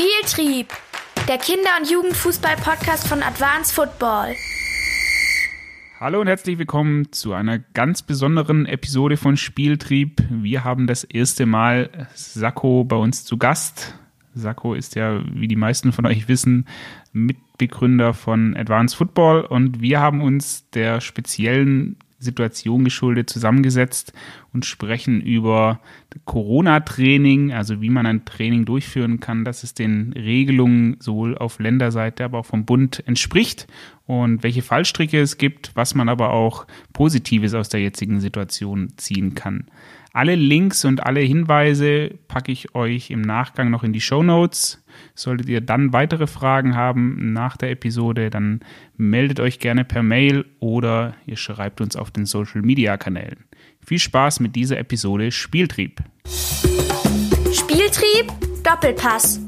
Spieltrieb, der Kinder- und Jugendfußball-Podcast von Advanced Football. Hallo und herzlich willkommen zu einer ganz besonderen Episode von Spieltrieb. Wir haben das erste Mal Sakko bei uns zu Gast. Sakko ist ja, wie die meisten von euch wissen, Mitbegründer von Advanced Football und wir haben uns der speziellen Situation geschuldet zusammengesetzt und sprechen über Corona-Training, also wie man ein Training durchführen kann, dass es den Regelungen sowohl auf Länderseite, aber auch vom Bund entspricht und welche Fallstricke es gibt, was man aber auch Positives aus der jetzigen Situation ziehen kann. Alle Links und alle Hinweise packe ich euch im Nachgang noch in die Show Notes. Solltet ihr dann weitere Fragen haben nach der Episode, dann meldet euch gerne per Mail oder ihr schreibt uns auf den Social Media Kanälen. Viel Spaß mit dieser Episode Spieltrieb. Spieltrieb, Doppelpass.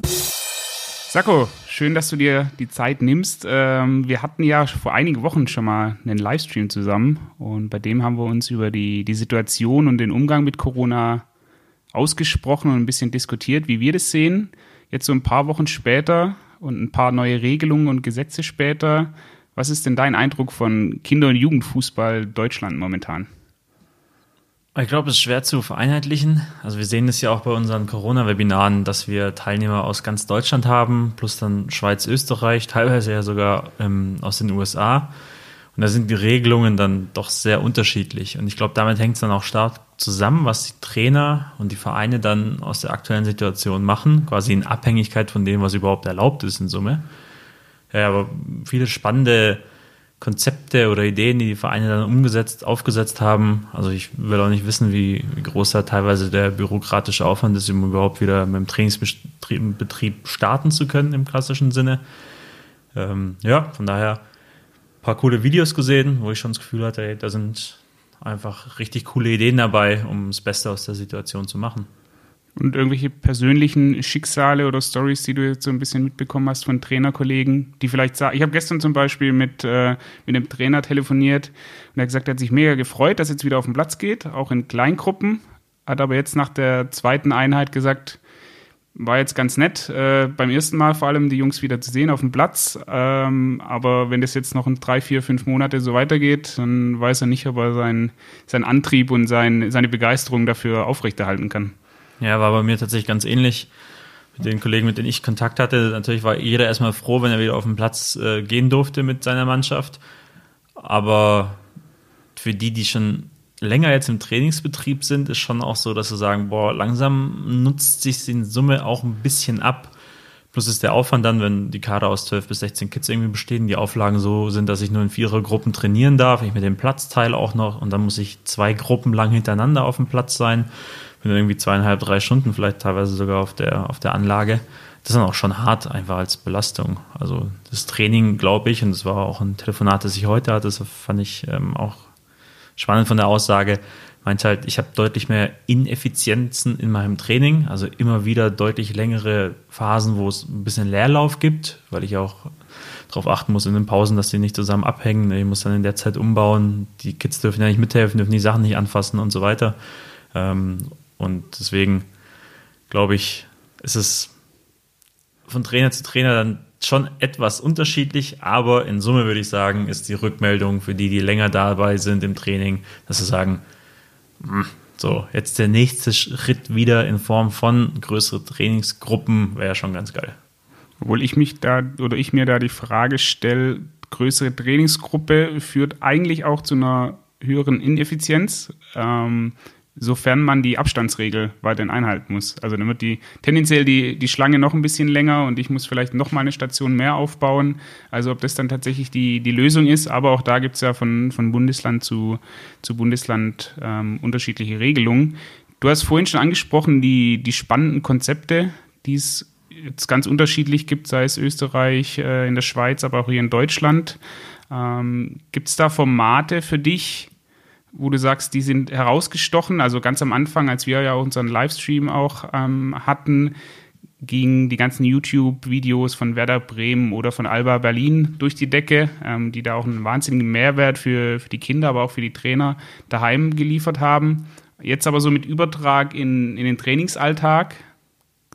Sacco, schön, dass du dir die Zeit nimmst. Ähm, wir hatten ja vor einigen Wochen schon mal einen Livestream zusammen und bei dem haben wir uns über die, die Situation und den Umgang mit Corona ausgesprochen und ein bisschen diskutiert, wie wir das sehen. Jetzt so ein paar Wochen später und ein paar neue Regelungen und Gesetze später, was ist denn dein Eindruck von Kinder- und Jugendfußball Deutschland momentan? Ich glaube, es ist schwer zu vereinheitlichen. Also wir sehen es ja auch bei unseren Corona-Webinaren, dass wir Teilnehmer aus ganz Deutschland haben, plus dann Schweiz, Österreich, teilweise ja sogar ähm, aus den USA. Und da sind die Regelungen dann doch sehr unterschiedlich. Und ich glaube, damit hängt es dann auch stark zusammen, was die Trainer und die Vereine dann aus der aktuellen Situation machen, quasi in Abhängigkeit von dem, was überhaupt erlaubt ist in Summe. Ja, aber viele spannende Konzepte oder Ideen, die die Vereine dann umgesetzt, aufgesetzt haben. Also ich will auch nicht wissen, wie, wie groß da teilweise der bürokratische Aufwand ist, um überhaupt wieder mit dem Trainingsbetrieb starten zu können im klassischen Sinne. Ähm, ja, von daher ein paar coole Videos gesehen, wo ich schon das Gefühl hatte, ey, da sind einfach richtig coole Ideen dabei, um das Beste aus der Situation zu machen. Und irgendwelche persönlichen Schicksale oder Stories, die du jetzt so ein bisschen mitbekommen hast von Trainerkollegen, die vielleicht sagen, ich habe gestern zum Beispiel mit, äh, mit einem Trainer telefoniert und er hat gesagt, er hat sich mega gefreut, dass jetzt wieder auf den Platz geht, auch in Kleingruppen, hat aber jetzt nach der zweiten Einheit gesagt, war jetzt ganz nett, äh, beim ersten Mal vor allem die Jungs wieder zu sehen auf dem Platz. Ähm, aber wenn das jetzt noch in drei, vier, fünf Monate so weitergeht, dann weiß er nicht, ob er sein, sein Antrieb und sein, seine Begeisterung dafür aufrechterhalten kann. Ja, war bei mir tatsächlich ganz ähnlich. Mit den Kollegen, mit denen ich Kontakt hatte, natürlich war jeder erstmal froh, wenn er wieder auf den Platz äh, gehen durfte mit seiner Mannschaft. Aber für die, die schon länger jetzt im Trainingsbetrieb sind, ist schon auch so, dass sie sagen, boah, langsam nutzt sich in Summe auch ein bisschen ab. Plus ist der Aufwand dann, wenn die Kader aus 12 bis 16 Kids irgendwie bestehen, die Auflagen so sind, dass ich nur in Vierergruppen trainieren darf, ich mit dem Platzteil auch noch und dann muss ich zwei Gruppen lang hintereinander auf dem Platz sein bin irgendwie zweieinhalb, drei Stunden vielleicht teilweise sogar auf der, auf der Anlage. Das ist dann auch schon hart, einfach als Belastung. Also das Training, glaube ich, und das war auch ein Telefonat, das ich heute hatte, das fand ich ähm, auch spannend von der Aussage, meinte halt, ich habe deutlich mehr Ineffizienzen in meinem Training, also immer wieder deutlich längere Phasen, wo es ein bisschen Leerlauf gibt, weil ich auch darauf achten muss in den Pausen, dass die nicht zusammen abhängen. Ich muss dann in der Zeit umbauen, die Kids dürfen ja nicht mithelfen, dürfen die Sachen nicht anfassen und so weiter. Und deswegen glaube ich, ist es von Trainer zu Trainer dann schon etwas unterschiedlich, aber in Summe würde ich sagen, ist die Rückmeldung für die, die länger dabei sind im Training, dass sie sagen, hm, so, jetzt der nächste Schritt wieder in Form von größere Trainingsgruppen wäre schon ganz geil. Obwohl ich mich da oder ich mir da die Frage stelle, größere Trainingsgruppe führt eigentlich auch zu einer höheren Ineffizienz. Ähm, sofern man die Abstandsregel weiterhin einhalten muss. Also dann wird die tendenziell die, die Schlange noch ein bisschen länger und ich muss vielleicht noch mal eine Station mehr aufbauen. Also ob das dann tatsächlich die, die Lösung ist, aber auch da gibt es ja von, von Bundesland zu, zu Bundesland ähm, unterschiedliche Regelungen. Du hast vorhin schon angesprochen, die, die spannenden Konzepte, die es jetzt ganz unterschiedlich gibt, sei es Österreich, äh, in der Schweiz, aber auch hier in Deutschland. Ähm, gibt es da Formate für dich, wo du sagst, die sind herausgestochen. Also ganz am Anfang, als wir ja unseren Livestream auch ähm, hatten, gingen die ganzen YouTube-Videos von Werder Bremen oder von Alba Berlin durch die Decke, ähm, die da auch einen wahnsinnigen Mehrwert für, für die Kinder, aber auch für die Trainer daheim geliefert haben. Jetzt aber so mit Übertrag in, in den Trainingsalltag,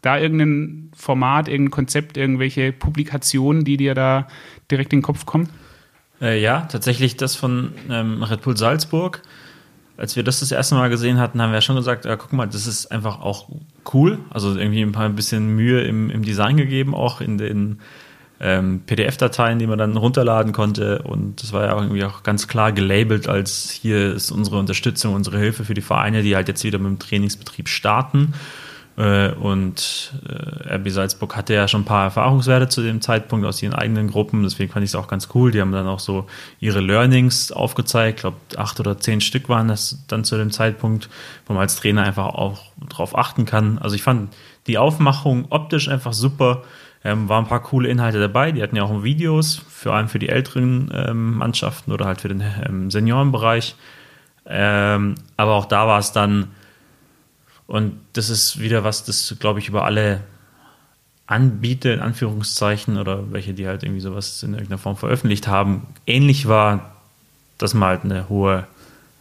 da irgendein Format, irgendein Konzept, irgendwelche Publikationen, die dir da direkt in den Kopf kommen? Äh, ja, tatsächlich das von ähm, Red Bull Salzburg. Als wir das das erste Mal gesehen hatten, haben wir ja schon gesagt, ja, guck mal, das ist einfach auch cool. Also irgendwie ein paar ein bisschen Mühe im, im Design gegeben, auch in den ähm, PDF-Dateien, die man dann runterladen konnte. Und das war ja irgendwie auch ganz klar gelabelt als hier ist unsere Unterstützung, unsere Hilfe für die Vereine, die halt jetzt wieder mit dem Trainingsbetrieb starten. Äh, und äh, RB Salzburg hatte ja schon ein paar Erfahrungswerte zu dem Zeitpunkt aus ihren eigenen Gruppen, deswegen fand ich es auch ganz cool. Die haben dann auch so ihre Learnings aufgezeigt, ich glaube acht oder zehn Stück waren das dann zu dem Zeitpunkt, wo man als Trainer einfach auch drauf achten kann. Also ich fand die Aufmachung optisch einfach super. Ähm, waren ein paar coole Inhalte dabei. Die hatten ja auch Videos, vor allem für die älteren ähm, Mannschaften oder halt für den ähm, Seniorenbereich. Ähm, aber auch da war es dann und das ist wieder was, das, glaube ich, über alle Anbieter, in Anführungszeichen, oder welche, die halt irgendwie sowas in irgendeiner Form veröffentlicht haben, ähnlich war, dass man halt eine hohe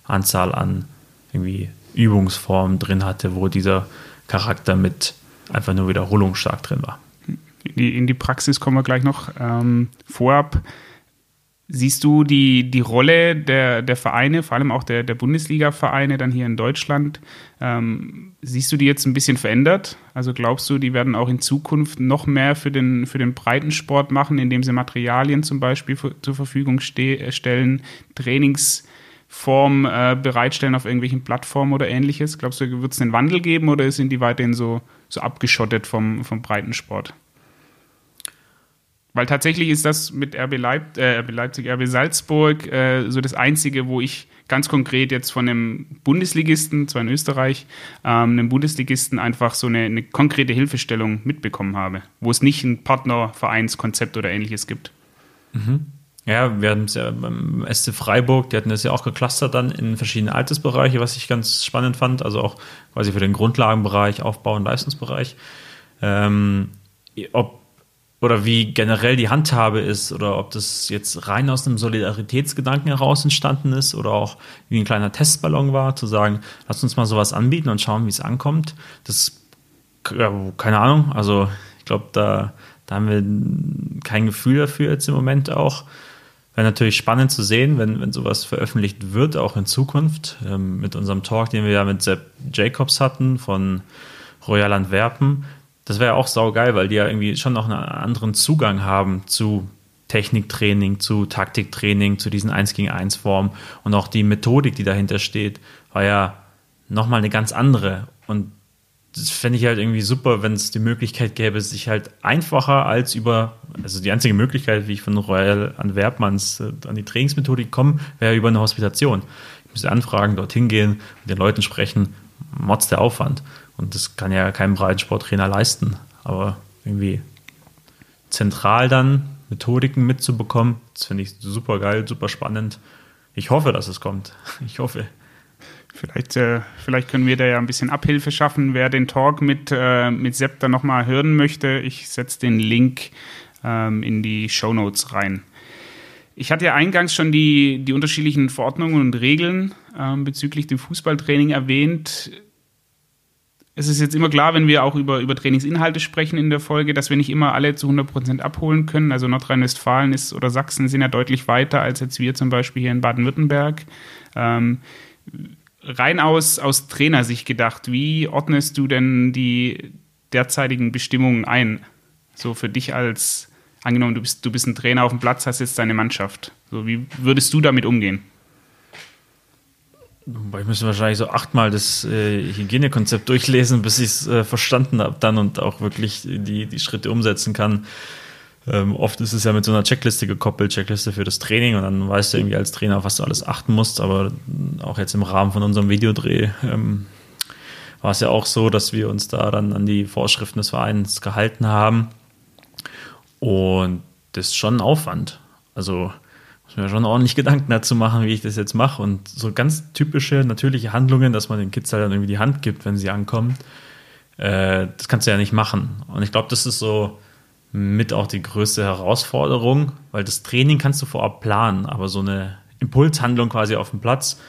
Anzahl an irgendwie Übungsformen drin hatte, wo dieser Charakter mit einfach nur Wiederholung stark drin war. In die, Praxis kommen wir gleich noch. Ähm, vorab Siehst du die, die Rolle der, der Vereine, vor allem auch der, der Bundesliga-Vereine dann hier in Deutschland, ähm, siehst du die jetzt ein bisschen verändert? Also glaubst du, die werden auch in Zukunft noch mehr für den, für den Breitensport machen, indem sie Materialien zum Beispiel für, zur Verfügung ste stellen, Trainingsform äh, bereitstellen auf irgendwelchen Plattformen oder ähnliches? Glaubst du, wird es einen Wandel geben oder sind die weiterhin so, so abgeschottet vom, vom Breitensport? Weil tatsächlich ist das mit RB, Leip äh, RB Leipzig, RB Salzburg äh, so das Einzige, wo ich ganz konkret jetzt von einem Bundesligisten, zwar in Österreich, ähm, einem Bundesligisten einfach so eine, eine konkrete Hilfestellung mitbekommen habe, wo es nicht ein Partnervereinskonzept oder ähnliches gibt. Mhm. Ja, wir hatten es ja beim SC Freiburg, die hatten das ja auch geclustert dann in verschiedene Altersbereiche, was ich ganz spannend fand, also auch quasi für den Grundlagenbereich, Aufbau und Leistungsbereich. Ähm, ob oder wie generell die Handhabe ist oder ob das jetzt rein aus einem Solidaritätsgedanken heraus entstanden ist oder auch wie ein kleiner Testballon war, zu sagen, lass uns mal sowas anbieten und schauen, wie es ankommt. Das, ja, keine Ahnung, also ich glaube, da, da haben wir kein Gefühl dafür jetzt im Moment auch. Wäre natürlich spannend zu sehen, wenn, wenn sowas veröffentlicht wird, auch in Zukunft. Ähm, mit unserem Talk, den wir ja mit Sepp Jacobs hatten von Royal Antwerpen, das wäre auch saugeil, weil die ja irgendwie schon noch einen anderen Zugang haben zu Techniktraining, zu Taktiktraining, zu diesen 1 gegen 1 Formen und auch die Methodik, die dahinter steht, war ja nochmal eine ganz andere. Und das fände ich halt irgendwie super, wenn es die Möglichkeit gäbe, sich halt einfacher als über, also die einzige Möglichkeit, wie ich von Royal Antwerpmans äh, an die Trainingsmethodik komme, wäre über eine Hospitation. Ich müsste anfragen, dorthin gehen, mit den Leuten sprechen, motz der Aufwand. Und das kann ja kein Breitensporttrainer leisten. Aber irgendwie zentral dann Methodiken mitzubekommen, das finde ich super geil, super spannend. Ich hoffe, dass es kommt. Ich hoffe. Vielleicht, äh, vielleicht können wir da ja ein bisschen Abhilfe schaffen. Wer den Talk mit, äh, mit Sepp dann nochmal hören möchte, ich setze den Link ähm, in die Show Notes rein. Ich hatte ja eingangs schon die, die unterschiedlichen Verordnungen und Regeln ähm, bezüglich dem Fußballtraining erwähnt es ist jetzt immer klar, wenn wir auch über, über Trainingsinhalte sprechen in der Folge, dass wir nicht immer alle zu 100 Prozent abholen können. Also Nordrhein-Westfalen ist oder Sachsen sind ja deutlich weiter als jetzt wir zum Beispiel hier in Baden-Württemberg. Ähm, rein aus, aus Trainersicht gedacht, wie ordnest du denn die derzeitigen Bestimmungen ein? So für dich als, angenommen, du bist, du bist ein Trainer auf dem Platz, hast jetzt deine Mannschaft. So, wie würdest du damit umgehen? Ich müsste wahrscheinlich so achtmal das äh, Hygienekonzept durchlesen, bis ich es äh, verstanden habe dann und auch wirklich die, die Schritte umsetzen kann. Ähm, oft ist es ja mit so einer Checkliste gekoppelt, Checkliste für das Training und dann weißt du irgendwie als Trainer, auf was du alles achten musst. Aber auch jetzt im Rahmen von unserem Videodreh ähm, war es ja auch so, dass wir uns da dann an die Vorschriften des Vereins gehalten haben. Und das ist schon ein Aufwand. Also muss mir schon ordentlich Gedanken dazu machen, wie ich das jetzt mache. Und so ganz typische, natürliche Handlungen, dass man den Kids halt dann irgendwie die Hand gibt, wenn sie ankommen, äh, das kannst du ja nicht machen. Und ich glaube, das ist so mit auch die größte Herausforderung, weil das Training kannst du vorab planen, aber so eine Impulshandlung quasi auf dem Platz,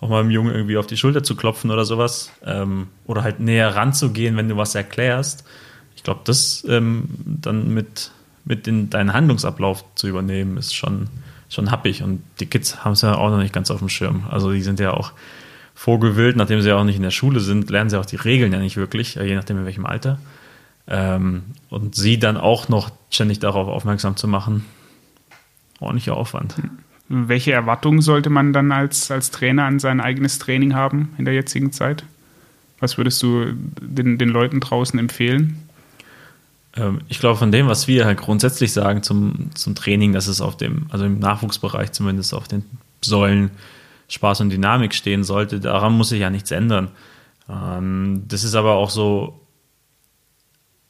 auch mal dem Jungen irgendwie auf die Schulter zu klopfen oder sowas, ähm, oder halt näher ranzugehen, wenn du was erklärst, glaube, das ähm, dann mit, mit in deinen Handlungsablauf zu übernehmen, ist schon, schon happig. Und die Kids haben es ja auch noch nicht ganz auf dem Schirm. Also die sind ja auch vorgewillt, nachdem sie ja auch nicht in der Schule sind, lernen sie auch die Regeln ja nicht wirklich, je nachdem in welchem Alter. Ähm, und sie dann auch noch ständig darauf aufmerksam zu machen, ordentlicher Aufwand. Welche Erwartungen sollte man dann als, als Trainer an sein eigenes Training haben in der jetzigen Zeit? Was würdest du den, den Leuten draußen empfehlen? Ähm, ich glaube, von dem, was wir halt grundsätzlich sagen zum, zum Training, dass es auf dem, also im Nachwuchsbereich zumindest auf den Säulen Spaß und Dynamik stehen sollte, daran muss sich ja nichts ändern. Ähm, das ist aber auch so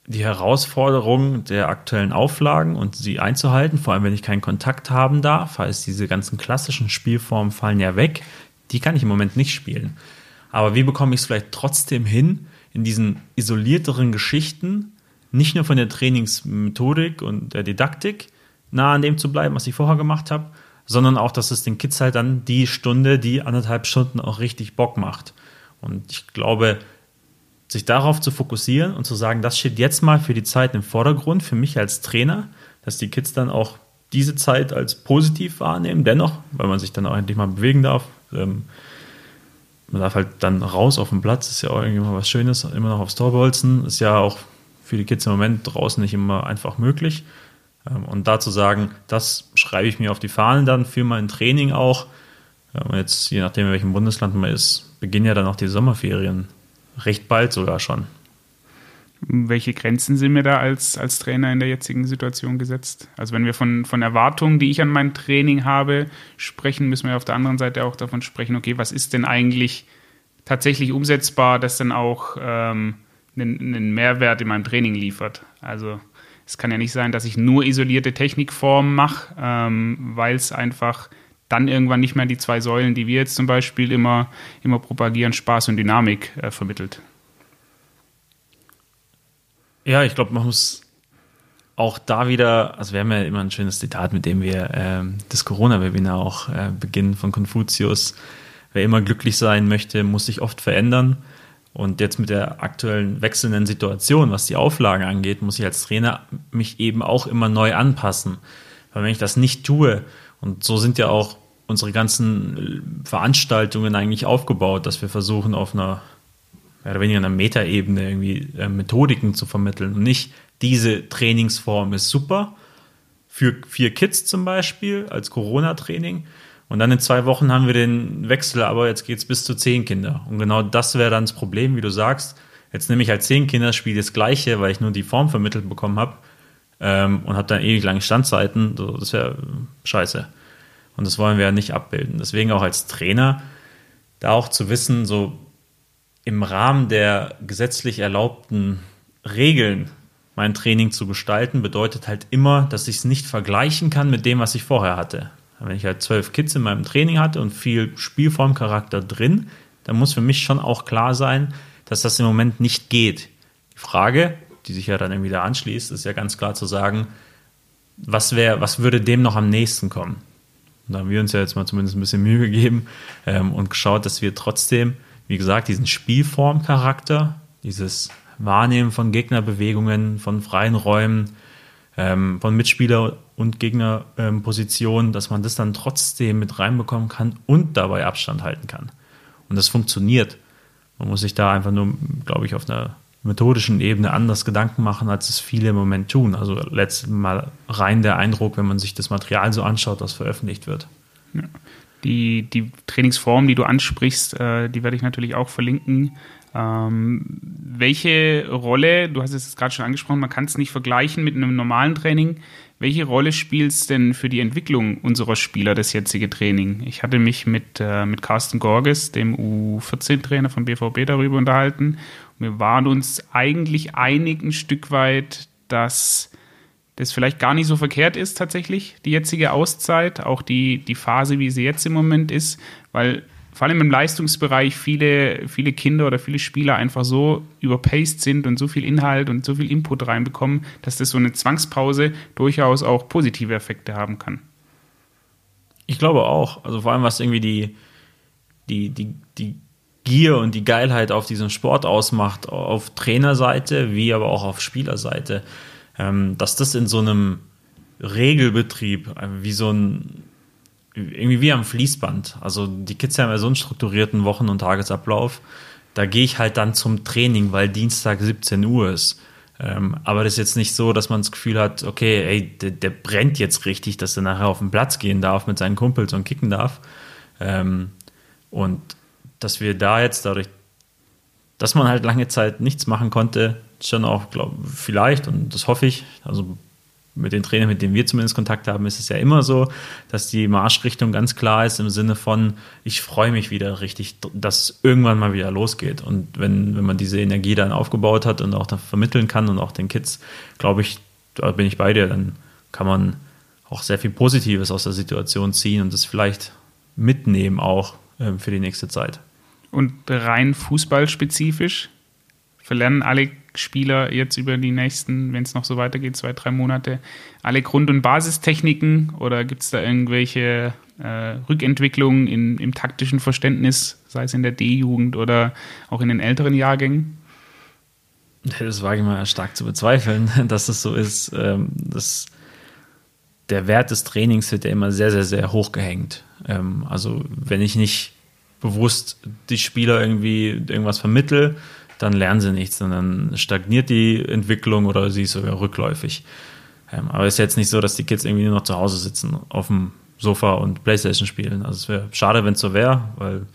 die Herausforderung der aktuellen Auflagen und sie einzuhalten, vor allem wenn ich keinen Kontakt haben darf, heißt diese ganzen klassischen Spielformen fallen ja weg, die kann ich im Moment nicht spielen. Aber wie bekomme ich es vielleicht trotzdem hin, in diesen isolierteren Geschichten, nicht nur von der Trainingsmethodik und der Didaktik nah an dem zu bleiben, was ich vorher gemacht habe, sondern auch, dass es den Kids halt dann die Stunde, die anderthalb Stunden auch richtig Bock macht. Und ich glaube, sich darauf zu fokussieren und zu sagen, das steht jetzt mal für die Zeit im Vordergrund, für mich als Trainer, dass die Kids dann auch diese Zeit als positiv wahrnehmen, dennoch, weil man sich dann auch endlich mal bewegen darf. Ähm, man darf halt dann raus auf den Platz, ist ja auch irgendwie mal was Schönes, immer noch aufs Tor bolzen, ist ja auch für die Kids im Moment draußen nicht immer einfach möglich. Ähm, und da zu sagen, das schreibe ich mir auf die Fahnen dann für mein Training auch. Jetzt, je nachdem, in welchem Bundesland man ist, beginnen ja dann auch die Sommerferien recht bald sogar schon. Welche Grenzen sind mir da als, als Trainer in der jetzigen Situation gesetzt? Also wenn wir von, von Erwartungen, die ich an mein Training habe, sprechen, müssen wir auf der anderen Seite auch davon sprechen, okay, was ist denn eigentlich tatsächlich umsetzbar, das dann auch ähm, einen, einen Mehrwert in meinem Training liefert. Also es kann ja nicht sein, dass ich nur isolierte Technikformen mache, ähm, weil es einfach dann irgendwann nicht mehr die zwei Säulen, die wir jetzt zum Beispiel immer, immer propagieren, Spaß und Dynamik äh, vermittelt. Ja, ich glaube, man muss auch da wieder, also wir haben ja immer ein schönes Zitat, mit dem wir äh, das Corona-Webinar auch äh, beginnen von Konfuzius. Wer immer glücklich sein möchte, muss sich oft verändern. Und jetzt mit der aktuellen wechselnden Situation, was die Auflagen angeht, muss ich als Trainer mich eben auch immer neu anpassen. Weil wenn ich das nicht tue, und so sind ja auch unsere ganzen Veranstaltungen eigentlich aufgebaut, dass wir versuchen, auf einer mehr oder weniger einer Metaebene irgendwie äh, Methodiken zu vermitteln und nicht diese Trainingsform ist super für vier Kids zum Beispiel als Corona-Training und dann in zwei Wochen haben wir den Wechsel, aber jetzt geht es bis zu zehn Kinder. Und genau das wäre dann das Problem, wie du sagst. Jetzt nehme ich halt zehn Kinder, spiele das Gleiche, weil ich nur die Form vermittelt bekommen habe ähm, und habe dann ewig lange Standzeiten. Das wäre scheiße. Und das wollen wir ja nicht abbilden. Deswegen auch als Trainer da auch zu wissen, so im Rahmen der gesetzlich erlaubten Regeln mein Training zu gestalten, bedeutet halt immer, dass ich es nicht vergleichen kann mit dem, was ich vorher hatte. Wenn ich halt zwölf Kids in meinem Training hatte und viel Spielformcharakter drin, dann muss für mich schon auch klar sein, dass das im Moment nicht geht. Die Frage, die sich ja dann irgendwie da anschließt, ist ja ganz klar zu sagen, was wäre, was würde dem noch am nächsten kommen? Und da haben wir uns ja jetzt mal zumindest ein bisschen Mühe gegeben ähm, und geschaut, dass wir trotzdem, wie gesagt, diesen Spielformcharakter, dieses Wahrnehmen von Gegnerbewegungen, von freien Räumen, ähm, von Mitspieler- und Gegnerpositionen, ähm, dass man das dann trotzdem mit reinbekommen kann und dabei Abstand halten kann. Und das funktioniert. Man muss sich da einfach nur, glaube ich, auf einer methodischen Ebene anders Gedanken machen, als es viele im Moment tun. Also letztes Mal rein der Eindruck, wenn man sich das Material so anschaut, das veröffentlicht wird. Ja. Die, die Trainingsform, die du ansprichst, äh, die werde ich natürlich auch verlinken. Ähm, welche Rolle, du hast es gerade schon angesprochen, man kann es nicht vergleichen mit einem normalen Training. Welche Rolle spielt es denn für die Entwicklung unserer Spieler, das jetzige Training? Ich hatte mich mit, äh, mit Carsten Gorges, dem U14-Trainer von BVB, darüber unterhalten. Wir waren uns eigentlich einig ein Stück weit, dass das vielleicht gar nicht so verkehrt ist tatsächlich, die jetzige Auszeit, auch die, die Phase, wie sie jetzt im Moment ist, weil vor allem im Leistungsbereich viele, viele Kinder oder viele Spieler einfach so überpaced sind und so viel Inhalt und so viel Input reinbekommen, dass das so eine Zwangspause durchaus auch positive Effekte haben kann. Ich glaube auch. Also vor allem, was irgendwie die, die, die, die Gier und die Geilheit auf diesem Sport ausmacht, auf Trainerseite wie aber auch auf Spielerseite, ähm, dass das in so einem Regelbetrieb, äh, wie so ein, irgendwie wie am Fließband. Also die Kids haben ja so einen strukturierten Wochen- und Tagesablauf. Da gehe ich halt dann zum Training, weil Dienstag 17 Uhr ist. Ähm, aber das ist jetzt nicht so, dass man das Gefühl hat, okay, ey, der, der, brennt jetzt richtig, dass er nachher auf den Platz gehen darf mit seinen Kumpels und kicken darf. Ähm, und dass wir da jetzt dadurch, dass man halt lange Zeit nichts machen konnte, schon auch, glaube vielleicht, und das hoffe ich, also mit den Trainern, mit denen wir zumindest Kontakt haben, ist es ja immer so, dass die Marschrichtung ganz klar ist im Sinne von, ich freue mich wieder richtig, dass irgendwann mal wieder losgeht. Und wenn, wenn man diese Energie dann aufgebaut hat und auch dann vermitteln kann und auch den Kids, glaube ich, da bin ich bei dir, dann kann man auch sehr viel Positives aus der Situation ziehen und das vielleicht mitnehmen auch äh, für die nächste Zeit. Und rein fußballspezifisch verlernen alle Spieler jetzt über die nächsten, wenn es noch so weitergeht, zwei, drei Monate, alle Grund- und Basistechniken oder gibt es da irgendwelche äh, Rückentwicklungen in, im taktischen Verständnis, sei es in der D-Jugend oder auch in den älteren Jahrgängen? Das wage ich mal stark zu bezweifeln, dass es so ist. Ähm, dass der Wert des Trainings wird ja immer sehr, sehr, sehr hoch gehängt. Ähm, also wenn ich nicht bewusst die Spieler irgendwie irgendwas vermittel, dann lernen sie nichts und dann stagniert die Entwicklung oder sie ist sogar rückläufig. Ähm, aber es ist jetzt nicht so, dass die Kids irgendwie nur noch zu Hause sitzen auf dem Sofa und Playstation spielen. Also es wäre schade, wenn es so wäre, weil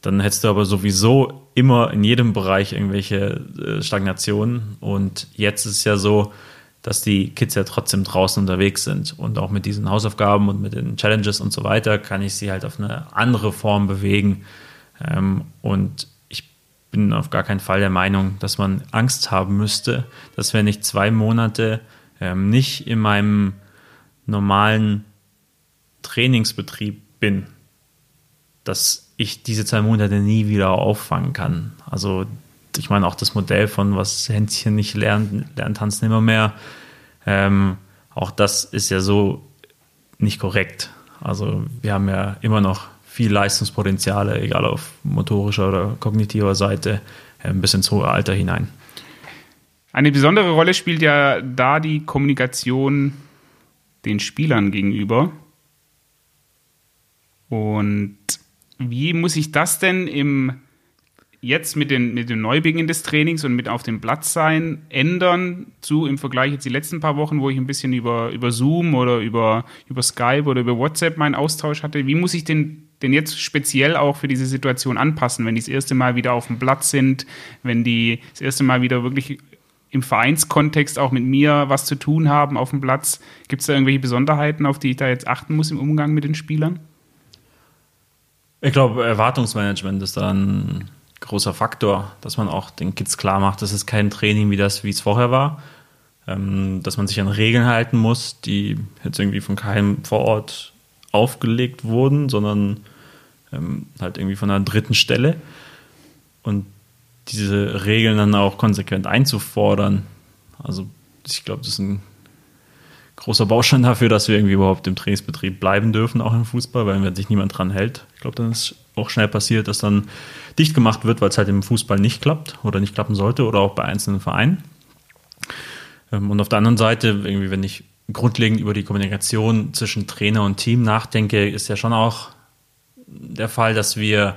dann hättest du aber sowieso immer in jedem Bereich irgendwelche äh, Stagnationen. Und jetzt ist es ja so, dass die Kids ja trotzdem draußen unterwegs sind. Und auch mit diesen Hausaufgaben und mit den Challenges und so weiter kann ich sie halt auf eine andere Form bewegen. Ähm, und bin auf gar keinen Fall der Meinung, dass man Angst haben müsste, dass wenn ich zwei Monate ähm, nicht in meinem normalen Trainingsbetrieb bin, dass ich diese zwei Monate nie wieder auffangen kann. Also ich meine auch das Modell von was Hänschen nicht lernt, lernt tanzen immer mehr. Ähm, auch das ist ja so nicht korrekt. Also wir haben ja immer noch viel Leistungspotenziale, egal auf motorischer oder kognitiver Seite, äh, bis ins hohe Alter hinein. Eine besondere Rolle spielt ja da die Kommunikation den Spielern gegenüber. Und wie muss ich das denn im jetzt mit, den, mit dem Neubeginn des Trainings und mit auf dem Platz sein ändern zu im Vergleich jetzt die letzten paar Wochen, wo ich ein bisschen über, über Zoom oder über, über Skype oder über WhatsApp meinen Austausch hatte? Wie muss ich den denn jetzt speziell auch für diese Situation anpassen, wenn die das erste Mal wieder auf dem Platz sind, wenn die das erste Mal wieder wirklich im Vereinskontext auch mit mir was zu tun haben auf dem Platz? Gibt es da irgendwelche Besonderheiten, auf die ich da jetzt achten muss im Umgang mit den Spielern? Ich glaube, Erwartungsmanagement ist da ein großer Faktor, dass man auch den Kids klar macht, das ist kein Training wie das, wie es vorher war. Ähm, dass man sich an Regeln halten muss, die jetzt irgendwie von keinem vor Ort aufgelegt wurden, sondern ähm, halt irgendwie von einer dritten Stelle. Und diese Regeln dann auch konsequent einzufordern. Also ich glaube, das ist ein großer Baustein dafür, dass wir irgendwie überhaupt im Trainingsbetrieb bleiben dürfen, auch im Fußball, weil wenn sich niemand dran hält. Ich glaube, dann ist auch schnell passiert, dass dann dicht gemacht wird, weil es halt im Fußball nicht klappt oder nicht klappen sollte oder auch bei einzelnen Vereinen. Ähm, und auf der anderen Seite, irgendwie, wenn ich grundlegend über die Kommunikation zwischen Trainer und Team nachdenke, ist ja schon auch der Fall, dass wir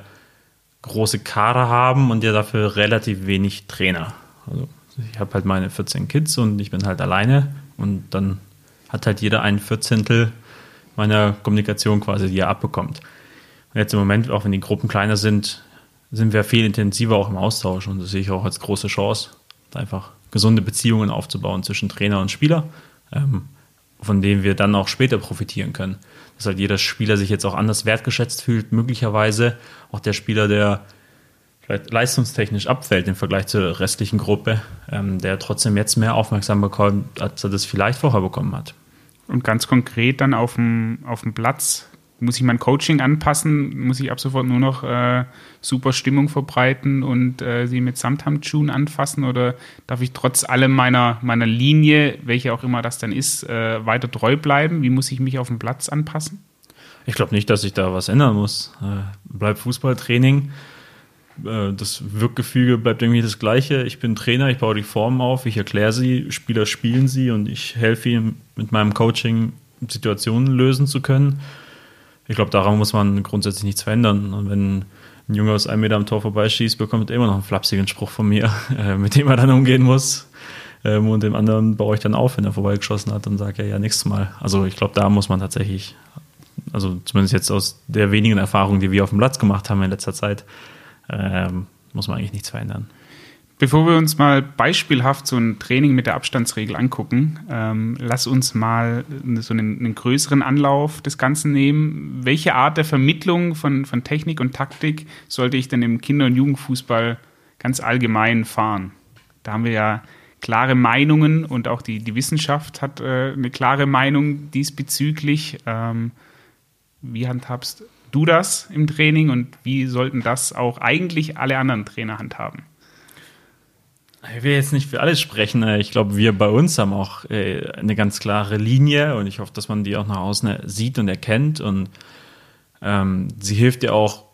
große Kader haben und ja dafür relativ wenig Trainer. Also ich habe halt meine 14 Kids und ich bin halt alleine und dann hat halt jeder ein Vierzehntel meiner Kommunikation quasi, die er abbekommt. Und jetzt im Moment, auch wenn die Gruppen kleiner sind, sind wir viel intensiver auch im Austausch und das sehe ich auch als große Chance, einfach gesunde Beziehungen aufzubauen zwischen Trainer und Spieler. Ähm, von denen wir dann auch später profitieren können. Dass halt jeder Spieler sich jetzt auch anders wertgeschätzt fühlt, möglicherweise auch der Spieler, der vielleicht leistungstechnisch abfällt im Vergleich zur restlichen Gruppe, ähm, der trotzdem jetzt mehr Aufmerksamkeit bekommt, als er das vielleicht vorher bekommen hat. Und ganz konkret dann auf dem, auf dem Platz, muss ich mein Coaching anpassen? Muss ich ab sofort nur noch äh, super Stimmung verbreiten und äh, sie mit Samthandschuhen anfassen? Oder darf ich trotz allem meiner, meiner Linie, welche auch immer das dann ist, äh, weiter treu bleiben? Wie muss ich mich auf dem Platz anpassen? Ich glaube nicht, dass ich da was ändern muss. Äh, bleib Fußballtraining. Äh, das Wirkgefüge bleibt irgendwie das gleiche. Ich bin Trainer, ich baue die Formen auf, ich erkläre sie, Spieler spielen sie und ich helfe ihnen mit meinem Coaching Situationen lösen zu können. Ich glaube, daran muss man grundsätzlich nichts verändern. Und wenn ein Junge aus einem Meter am Tor vorbeischießt, bekommt er immer noch einen flapsigen Spruch von mir, äh, mit dem er dann umgehen muss. Ähm, und dem anderen baue ich dann auf, wenn er vorbeigeschossen hat und sage, ja, ja, nächstes Mal. Also ich glaube, da muss man tatsächlich, also zumindest jetzt aus der wenigen Erfahrung, die wir auf dem Platz gemacht haben in letzter Zeit, ähm, muss man eigentlich nichts verändern. Bevor wir uns mal beispielhaft so ein Training mit der Abstandsregel angucken, ähm, lass uns mal so einen, einen, größeren Anlauf des Ganzen nehmen. Welche Art der Vermittlung von, von Technik und Taktik sollte ich denn im Kinder- und Jugendfußball ganz allgemein fahren? Da haben wir ja klare Meinungen und auch die, die Wissenschaft hat äh, eine klare Meinung diesbezüglich. Ähm, wie handhabst du das im Training und wie sollten das auch eigentlich alle anderen Trainer handhaben? Ich will jetzt nicht für alles sprechen. Äh, ich glaube, wir bei uns haben auch äh, eine ganz klare Linie und ich hoffe, dass man die auch nach außen sieht und erkennt. Und ähm, sie hilft ja auch,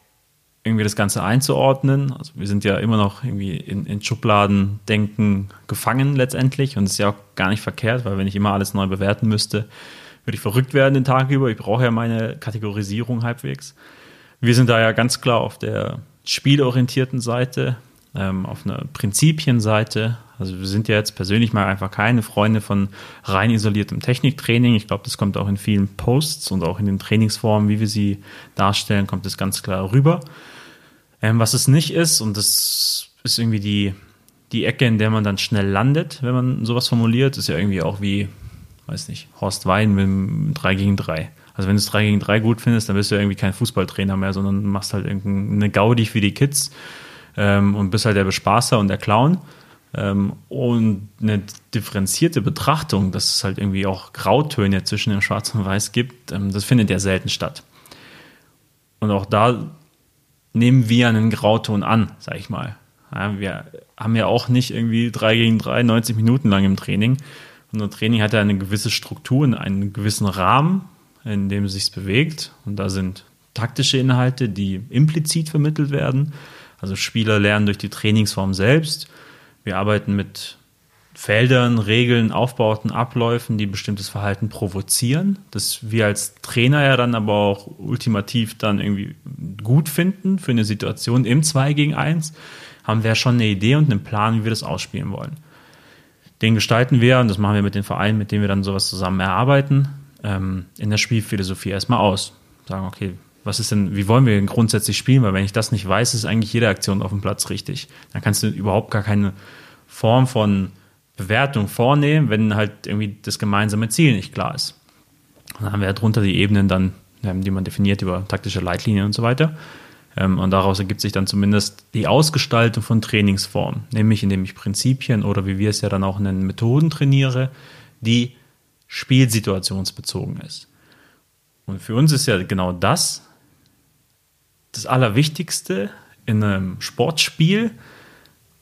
irgendwie das Ganze einzuordnen. Also wir sind ja immer noch irgendwie in, in Schubladen denken gefangen letztendlich und es ist ja auch gar nicht verkehrt, weil wenn ich immer alles neu bewerten müsste, würde ich verrückt werden den Tag über. Ich brauche ja meine Kategorisierung halbwegs. Wir sind da ja ganz klar auf der spielorientierten Seite ähm, auf einer Prinzipienseite. Also wir sind ja jetzt persönlich mal einfach keine Freunde von rein isoliertem Techniktraining. Ich glaube, das kommt auch in vielen Posts und auch in den Trainingsformen, wie wir sie darstellen, kommt das ganz klar rüber. Ähm, was es nicht ist, und das ist irgendwie die, die Ecke, in der man dann schnell landet, wenn man sowas formuliert, ist ja irgendwie auch wie, weiß nicht, Horst Wein mit dem 3 gegen 3. Also wenn du es 3 gegen 3 gut findest, dann bist du ja irgendwie kein Fußballtrainer mehr, sondern machst halt irgendeine Gaudi für die Kids ähm, und bist halt der Bespaßer und der Clown. Ähm, und eine differenzierte Betrachtung, dass es halt irgendwie auch Grautöne zwischen dem Schwarz und Weiß gibt, ähm, das findet ja selten statt. Und auch da nehmen wir einen Grauton an, sag ich mal. Ja, wir haben ja auch nicht irgendwie drei gegen drei, 90 Minuten lang im Training. Unser Training hat ja eine gewisse Struktur, einen gewissen Rahmen, in dem es sich bewegt. Und da sind taktische Inhalte, die implizit vermittelt werden. Also Spieler lernen durch die Trainingsform selbst. Wir arbeiten mit Feldern, Regeln, Aufbauten, Abläufen, die bestimmtes Verhalten provozieren, das wir als Trainer ja dann aber auch ultimativ dann irgendwie gut finden für eine Situation im 2 gegen 1, haben wir schon eine Idee und einen Plan, wie wir das ausspielen wollen. Den gestalten wir, und das machen wir mit den Vereinen, mit denen wir dann sowas zusammen erarbeiten, ähm, in der Spielphilosophie erstmal aus. Sagen, okay, was ist denn, wie wollen wir denn grundsätzlich spielen? Weil wenn ich das nicht weiß, ist eigentlich jede Aktion auf dem Platz richtig. Dann kannst du überhaupt gar keine Form von Bewertung vornehmen, wenn halt irgendwie das gemeinsame Ziel nicht klar ist. Dann haben wir ja drunter die Ebenen dann, ähm, die man definiert über taktische Leitlinien und so weiter. Ähm, und daraus ergibt sich dann zumindest die Ausgestaltung von Trainingsformen, nämlich indem ich Prinzipien oder wie wir es ja dann auch nennen, Methoden trainiere, die spielsituationsbezogen ist. Und für uns ist ja genau das das Allerwichtigste in einem Sportspiel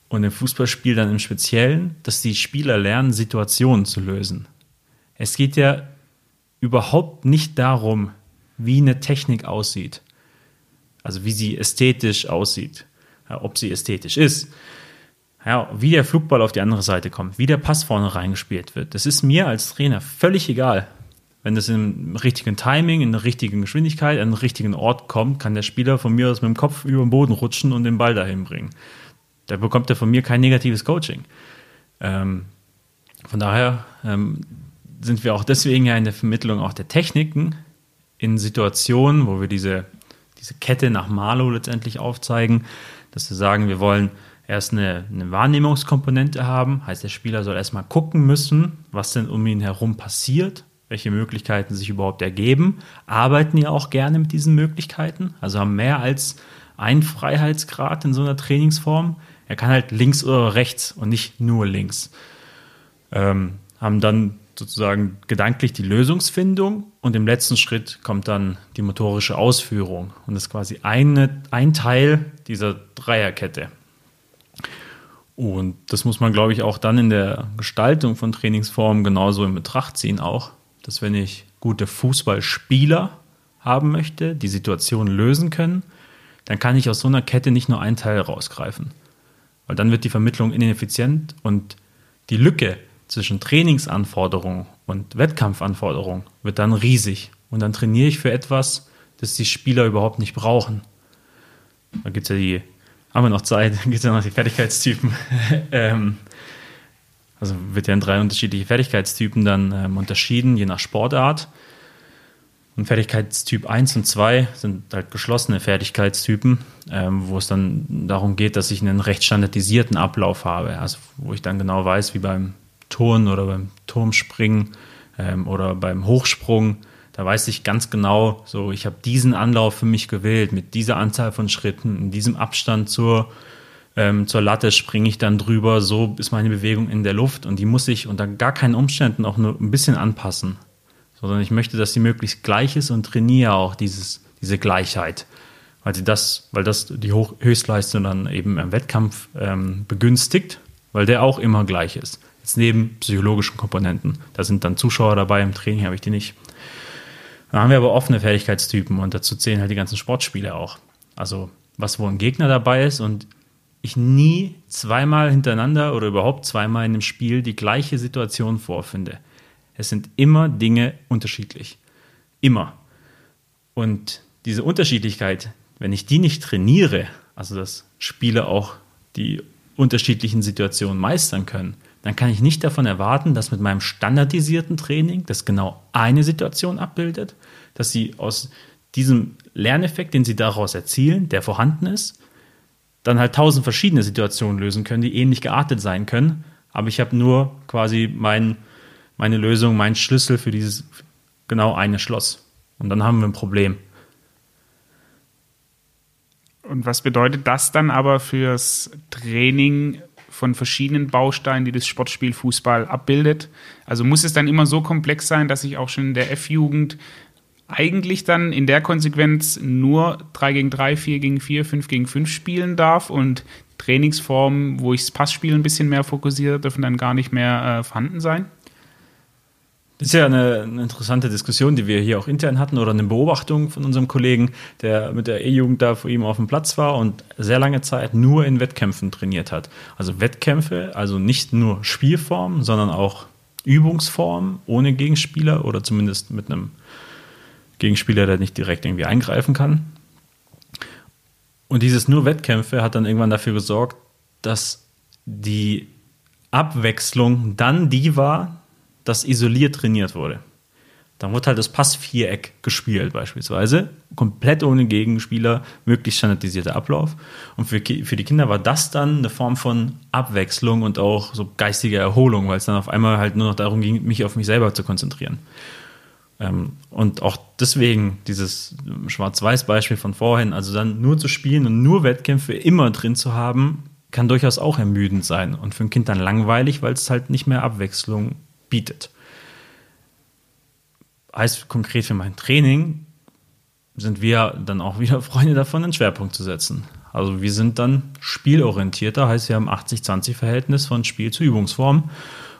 und im Fußballspiel dann im Speziellen, dass die Spieler lernen, Situationen zu lösen. Es geht ja überhaupt nicht darum, wie eine Technik aussieht. Also wie sie ästhetisch aussieht. Ja, ob sie ästhetisch ist. Ja, wie der Flugball auf die andere Seite kommt, wie der Pass vorne reingespielt wird. Das ist mir als Trainer völlig egal. Wenn das im richtigen Timing, in der richtigen Geschwindigkeit, an den richtigen Ort kommt, kann der Spieler von mir aus mit dem Kopf über den Boden rutschen und den Ball dahin bringen. Da bekommt er von mir kein negatives Coaching. Ähm, von daher ähm, sind wir auch deswegen ja in der Vermittlung auch der Techniken in Situationen, wo wir diese, diese Kette nach Malo letztendlich aufzeigen, dass wir sagen, wir wollen erst eine, eine, Wahrnehmungskomponente haben, heißt der Spieler soll erstmal gucken müssen, was denn um ihn herum passiert, welche Möglichkeiten sich überhaupt ergeben, arbeiten ja auch gerne mit diesen Möglichkeiten, also haben mehr als ein Freiheitsgrad in so einer Trainingsform. Er kann halt links oder rechts und nicht nur links. Ähm, haben dann sozusagen gedanklich die Lösungsfindung und im letzten Schritt kommt dann die motorische Ausführung und das ist quasi eine, ein Teil dieser Dreierkette. Und das muss man, glaube ich, auch dann in der Gestaltung von Trainingsformen genauso in Betracht ziehen auch, dass wenn ich gute Fußballspieler haben möchte, die Situation lösen können, dann kann ich aus so einer Kette nicht nur einen Teil rausgreifen. Weil dann wird die Vermittlung ineffizient und die Lücke zwischen Trainingsanforderungen und Wettkampfanforderungen wird dann riesig. Und dann trainiere ich für etwas, das die Spieler überhaupt nicht brauchen. Da gibt es ja die, haben wir noch Zeit, da gibt es ja noch die Fertigkeitstypen. ähm, also wird ja in drei unterschiedliche Fertigkeitstypen dann ähm, unterschieden, je nach Sportart. Und Fertigkeitstyp 1 und 2 sind halt geschlossene Fertigkeitstypen, ähm, wo es dann darum geht, dass ich einen recht standardisierten Ablauf habe. Also wo ich dann genau weiß, wie beim Turnen oder beim Turmspringen ähm, oder beim Hochsprung, da weiß ich ganz genau, so ich habe diesen Anlauf für mich gewählt, mit dieser Anzahl von Schritten, in diesem Abstand zur, ähm, zur Latte springe ich dann drüber, so ist meine Bewegung in der Luft und die muss ich unter gar keinen Umständen auch nur ein bisschen anpassen, sondern ich möchte, dass sie möglichst gleich ist und trainiere auch dieses, diese Gleichheit, weil, sie das, weil das die Hoch Höchstleistung dann eben im Wettkampf ähm, begünstigt, weil der auch immer gleich ist. Jetzt neben psychologischen Komponenten. Da sind dann Zuschauer dabei, im Training habe ich die nicht. Dann haben wir aber offene Fertigkeitstypen und dazu zählen halt die ganzen Sportspiele auch. Also was, wo ein Gegner dabei ist und ich nie zweimal hintereinander oder überhaupt zweimal in einem Spiel die gleiche Situation vorfinde. Es sind immer Dinge unterschiedlich. Immer. Und diese Unterschiedlichkeit, wenn ich die nicht trainiere, also dass Spieler auch die unterschiedlichen Situationen meistern können, dann kann ich nicht davon erwarten, dass mit meinem standardisierten Training, das genau eine Situation abbildet, dass sie aus diesem Lerneffekt, den sie daraus erzielen, der vorhanden ist, dann halt tausend verschiedene Situationen lösen können, die ähnlich geartet sein können. Aber ich habe nur quasi mein, meine Lösung, meinen Schlüssel für dieses genau eine Schloss. Und dann haben wir ein Problem. Und was bedeutet das dann aber fürs Training von verschiedenen Bausteinen, die das Sportspiel Fußball abbildet. Also muss es dann immer so komplex sein, dass ich auch schon in der F-Jugend eigentlich dann in der Konsequenz nur 3 gegen 3, 4 gegen 4, 5 gegen 5 spielen darf und Trainingsformen, wo ich das Passspiel ein bisschen mehr fokussiere, dürfen dann gar nicht mehr äh, vorhanden sein? Das ist ja eine, eine, interessante Diskussion, die wir hier auch intern hatten oder eine Beobachtung von unserem Kollegen, der mit der E-Jugend da vor ihm auf dem Platz war und sehr lange Zeit nur in Wettkämpfen trainiert hat. Also Wettkämpfe, also nicht nur Spielformen, sondern auch Übungsformen ohne Gegenspieler oder zumindest mit einem Gegenspieler, der nicht direkt irgendwie eingreifen kann. Und dieses nur Wettkämpfe hat dann irgendwann dafür gesorgt, dass die Abwechslung dann die war, das isoliert trainiert wurde. Dann wurde halt das Passviereck gespielt beispielsweise, komplett ohne Gegenspieler, möglichst standardisierter Ablauf. Und für, für die Kinder war das dann eine Form von Abwechslung und auch so geistige Erholung, weil es dann auf einmal halt nur noch darum ging, mich auf mich selber zu konzentrieren. Ähm, und auch deswegen dieses Schwarz-Weiß-Beispiel von vorhin, also dann nur zu spielen und nur Wettkämpfe immer drin zu haben, kann durchaus auch ermüdend sein und für ein Kind dann langweilig, weil es halt nicht mehr Abwechslung bietet. Heißt konkret für mein Training sind wir dann auch wieder Freunde davon, einen Schwerpunkt zu setzen. Also wir sind dann spielorientierter, heißt wir haben 80-20-Verhältnis von Spiel zu Übungsform.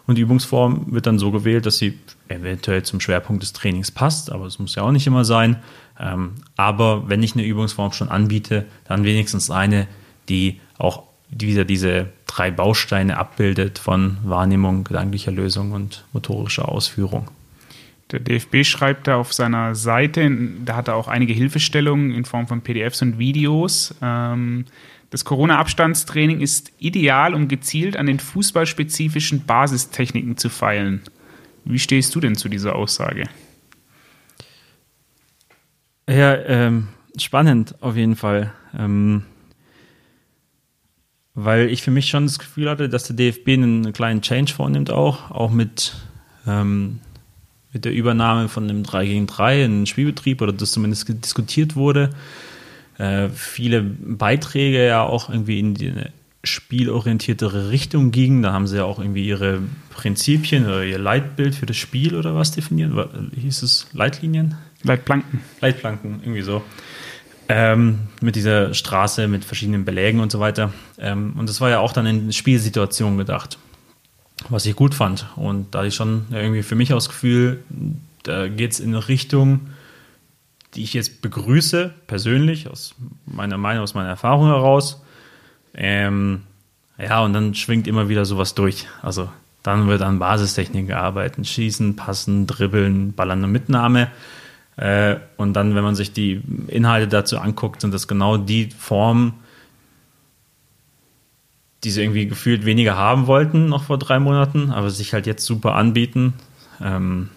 Und die Übungsform wird dann so gewählt, dass sie eventuell zum Schwerpunkt des Trainings passt, aber es muss ja auch nicht immer sein. Ähm, aber wenn ich eine Übungsform schon anbiete, dann wenigstens eine, die auch wieder diese drei Bausteine abbildet von Wahrnehmung, gedanklicher Lösung und motorischer Ausführung. Der DFB schreibt da auf seiner Seite, da hat er auch einige Hilfestellungen in Form von PDFs und Videos. Ähm, das Corona-Abstandstraining ist ideal, um gezielt an den fußballspezifischen Basistechniken zu feilen. Wie stehst du denn zu dieser Aussage? Ja, ähm, spannend auf jeden Fall. Ähm, weil ich für mich schon das Gefühl hatte, dass der DFB einen kleinen Change vornimmt auch, auch mit, ähm, mit der Übernahme von einem 3 gegen 3 in den Spielbetrieb oder das zumindest diskutiert wurde. Äh, viele Beiträge ja auch irgendwie in die spielorientiertere Richtung gingen. Da haben sie ja auch irgendwie ihre Prinzipien oder ihr Leitbild für das Spiel oder was definiert. Hieß es Leitlinien? Leitplanken. Leitplanken, irgendwie so. Ähm, mit dieser Straße, mit verschiedenen Belägen und so weiter. Ähm, und das war ja auch dann in Spielsituationen gedacht, was ich gut fand. Und da hatte ich schon irgendwie für mich das Gefühl, da geht es in eine Richtung, die ich jetzt begrüße, persönlich, aus meiner Meinung, aus meiner Erfahrung heraus. Ähm, ja, und dann schwingt immer wieder sowas durch. Also dann wird an Basistechnik gearbeitet, Schießen, Passen, Dribbeln, Ballern und Mitnahme. Äh, und dann, wenn man sich die Inhalte dazu anguckt, sind das genau die Formen, die sie irgendwie gefühlt weniger haben wollten, noch vor drei Monaten, aber sich halt jetzt super anbieten. Ähm,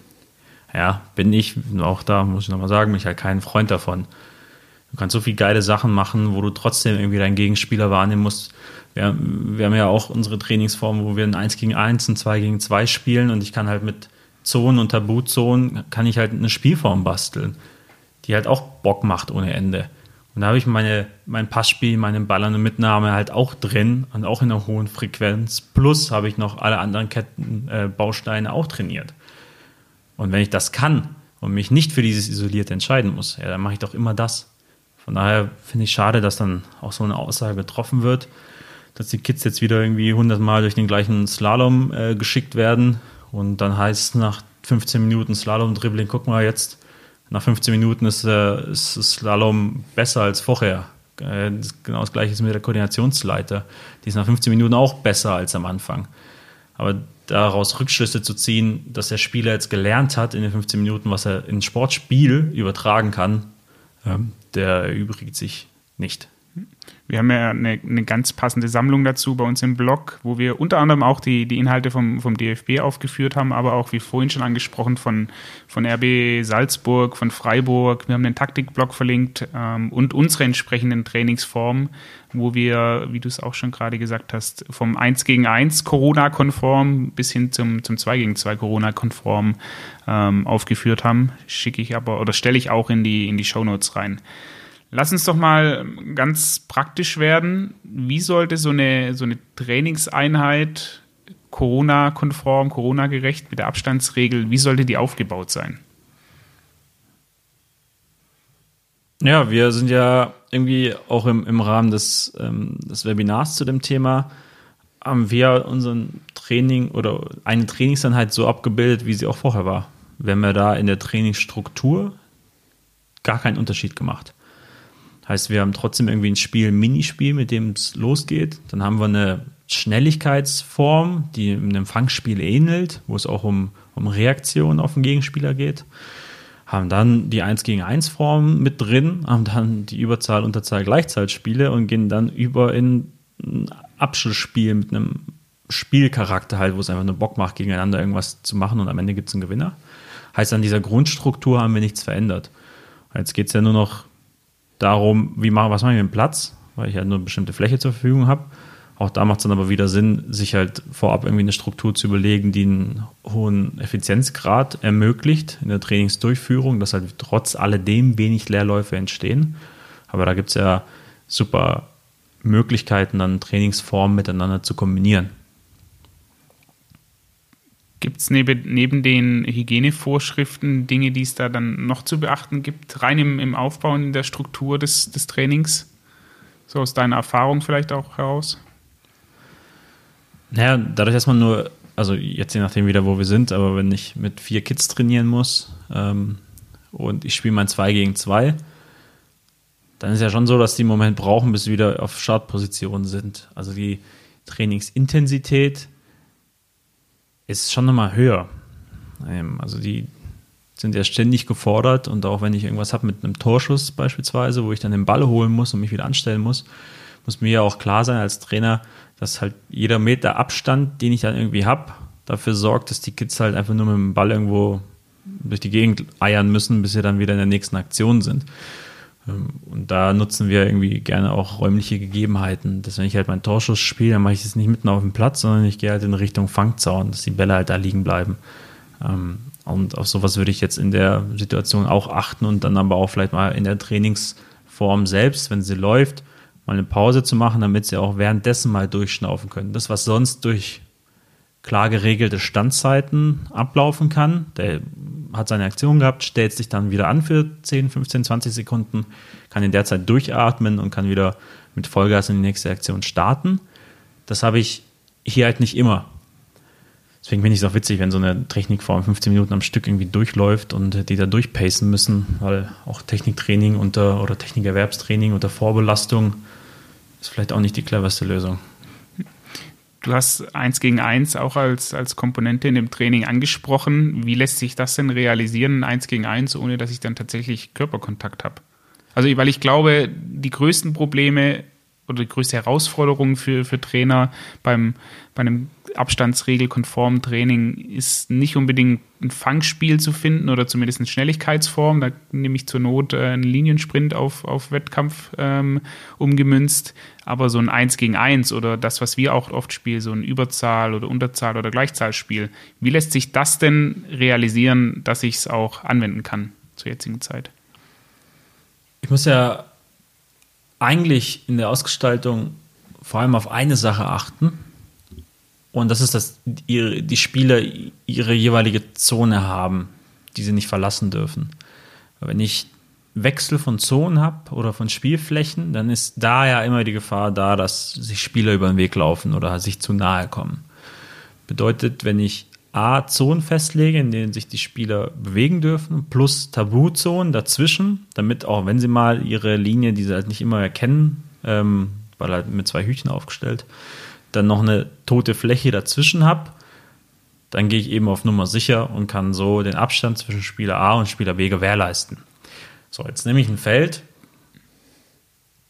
ja, bin ich, auch da muss ich nochmal sagen, bin ich halt kein Freund davon. Du kannst so viele geile Sachen machen, wo du trotzdem irgendwie deinen Gegenspieler wahrnehmen musst. Wir, wir haben ja auch unsere Trainingsform, wo wir ein 1 gegen 1, ein 2 gegen 2 spielen und ich kann halt mit Zonen und Tabuzonen, kann ich halt eine Spielform basteln, die halt auch Bock macht ohne Ende. Und da habe ich meine, mein Passspiel, meine ballernde Mitnahme halt auch drin und auch in einer hohen Frequenz. Plus habe ich noch alle anderen Kettenbausteine äh, auch trainiert. Und wenn ich das kann und mich nicht für dieses Isolierte entscheiden muss, ja, dann mache ich doch immer das. Von daher finde ich schade, dass dann auch so eine Aussage getroffen wird, dass die Kids jetzt wieder irgendwie hundertmal durch den gleichen Slalom äh, geschickt werden und dann heißt es nach 15 Minuten Slalom-Dribbling, guck mal jetzt, nach 15 Minuten ist, äh, ist Slalom besser als vorher. Äh, genau das gleiche ist mit der Koordinationsleiter. Die ist nach 15 Minuten auch besser als am Anfang. Aber daraus Rückschlüsse zu ziehen, dass der Spieler jetzt gelernt hat in den 15 Minuten, was er ins Sportspiel übertragen kann, ähm, der erübrigt sich nicht. Wir haben ja eine, eine, ganz passende Sammlung dazu bei uns im Blog, wo wir unter anderem auch die, die Inhalte vom, vom DFB aufgeführt haben, aber auch, wie vorhin schon angesprochen, von, von RB Salzburg, von Freiburg. Wir haben den Taktikblog verlinkt ähm, und unsere entsprechenden Trainingsformen, wo wir, wie du es auch schon gerade gesagt hast, vom 1 gegen 1 Corona-konform bis hin zum, zum 2 gegen 2 Corona-konform ähm, aufgeführt haben. Schicke ich aber oder stelle ich auch in die, in die Shownotes rein. Lass uns doch mal ganz praktisch werden. Wie sollte so eine, so eine Trainingseinheit Corona-konform, Corona-gerecht mit der Abstandsregel, wie sollte die aufgebaut sein? Ja, wir sind ja irgendwie auch im, im Rahmen des, ähm, des Webinars zu dem Thema, haben wir unseren Training oder eine Trainingseinheit so abgebildet, wie sie auch vorher war. Wir haben ja da in der Trainingsstruktur gar keinen Unterschied gemacht. Heißt, wir haben trotzdem irgendwie ein Spiel, ein Minispiel, mit dem es losgeht. Dann haben wir eine Schnelligkeitsform, die einem Fangspiel ähnelt, wo es auch um, um Reaktion auf den Gegenspieler geht. Haben dann die 1 gegen 1 Form mit drin, haben dann die Überzahl, Unterzahl, Gleichzahlspiele und gehen dann über in ein Abschlussspiel mit einem Spielcharakter halt, wo es einfach nur Bock macht, gegeneinander irgendwas zu machen und am Ende gibt es einen Gewinner. Heißt, an dieser Grundstruktur haben wir nichts verändert. Jetzt geht es ja nur noch darum, wie machen, was mache ich mit dem Platz, weil ich ja nur eine bestimmte Fläche zur Verfügung habe. Auch da macht es dann aber wieder Sinn, sich halt vorab irgendwie eine Struktur zu überlegen, die einen hohen Effizienzgrad ermöglicht in der Trainingsdurchführung, dass halt trotz alledem wenig Leerläufe entstehen. Aber da gibt es ja super Möglichkeiten, dann Trainingsformen miteinander zu kombinieren. Gibt es neben, neben den Hygienevorschriften Dinge, die es da dann noch zu beachten gibt, rein im, im Aufbau in der Struktur des, des Trainings? So aus deiner Erfahrung vielleicht auch heraus? Naja, dadurch, dass man nur, also jetzt je nachdem wieder, wo wir sind, aber wenn ich mit vier Kids trainieren muss ähm, und ich spiele mein 2 gegen 2, dann ist ja schon so, dass die im Moment brauchen, bis sie wieder auf Startposition sind. Also die Trainingsintensität ist schon nochmal höher. Ähm, also die sind ja ständig gefordert und auch wenn ich irgendwas habe mit einem Torschuss beispielsweise, wo ich dann den Ball holen muss und mich wieder anstellen muss, muss mir ja auch klar sein als Trainer, dass halt jeder Meter Abstand, den ich dann irgendwie habe, dafür sorgt, dass die Kids halt einfach nur mit dem Ball irgendwo durch die Gegend eiern müssen, bis sie dann wieder in der nächsten Aktion sind. Ähm, und da nutzen wir irgendwie gerne auch räumliche Gegebenheiten. Dass wenn ich halt meinen Torschuss spiele, dann mache ich es nicht mitten auf dem Platz, sondern ich gehe halt in Richtung Fangzaun, dass die Bälle halt da liegen bleiben. Ähm, und auf sowas würde ich jetzt in der Situation auch achten und dann aber auch vielleicht mal in der Trainingsform selbst, wenn sie läuft, mal eine Pause zu machen, damit sie auch währenddessen mal durchschnaufen können. Das, was sonst durch klar geregelte Standzeiten ablaufen kann. Der hat seine Aktion gehabt, stellt sich dann wieder an für 10, 15, 20 Sekunden, kann in der Zeit durchatmen und kann wieder mit Vollgas in die nächste Aktion starten. Das habe ich hier halt nicht immer. Deswegen finde ich es auch witzig, wenn so eine Technikform 15 Minuten am Stück irgendwie durchläuft und die da durchpacen müssen, weil auch Techniktraining unter oder Technikerwerbstraining unter Vorbelastung ist vielleicht auch nicht die cleverste Lösung. Du hast eins gegen eins auch als, als Komponente in dem Training angesprochen. Wie lässt sich das denn realisieren, eins gegen eins, ohne dass ich dann tatsächlich Körperkontakt habe? Also, weil ich glaube, die größten Probleme oder die größte Herausforderung für, für Trainer beim, bei einem abstandsregelkonformen Training ist nicht unbedingt ein Fangspiel zu finden oder zumindest eine Schnelligkeitsform. Da nehme ich zur Not äh, einen Liniensprint auf, auf Wettkampf ähm, umgemünzt. Aber so ein 1 gegen 1 oder das, was wir auch oft spielen, so ein Überzahl- oder Unterzahl- oder Gleichzahlspiel. Wie lässt sich das denn realisieren, dass ich es auch anwenden kann zur jetzigen Zeit? Ich muss ja eigentlich in der Ausgestaltung vor allem auf eine Sache achten. Und das ist, dass die, die Spieler ihre jeweilige Zone haben, die sie nicht verlassen dürfen. Wenn ich Wechsel von Zonen habe oder von Spielflächen, dann ist da ja immer die Gefahr da, dass sich Spieler über den Weg laufen oder sich zu nahe kommen. Bedeutet, wenn ich A, Zonen festlege, in denen sich die Spieler bewegen dürfen, plus Tabuzonen dazwischen, damit auch wenn sie mal ihre Linie, die sie halt nicht immer erkennen, ähm, weil halt mit zwei Hütchen aufgestellt, dann noch eine tote Fläche dazwischen habe, dann gehe ich eben auf Nummer sicher und kann so den Abstand zwischen Spieler A und Spieler B gewährleisten. So, jetzt nehme ich ein Feld,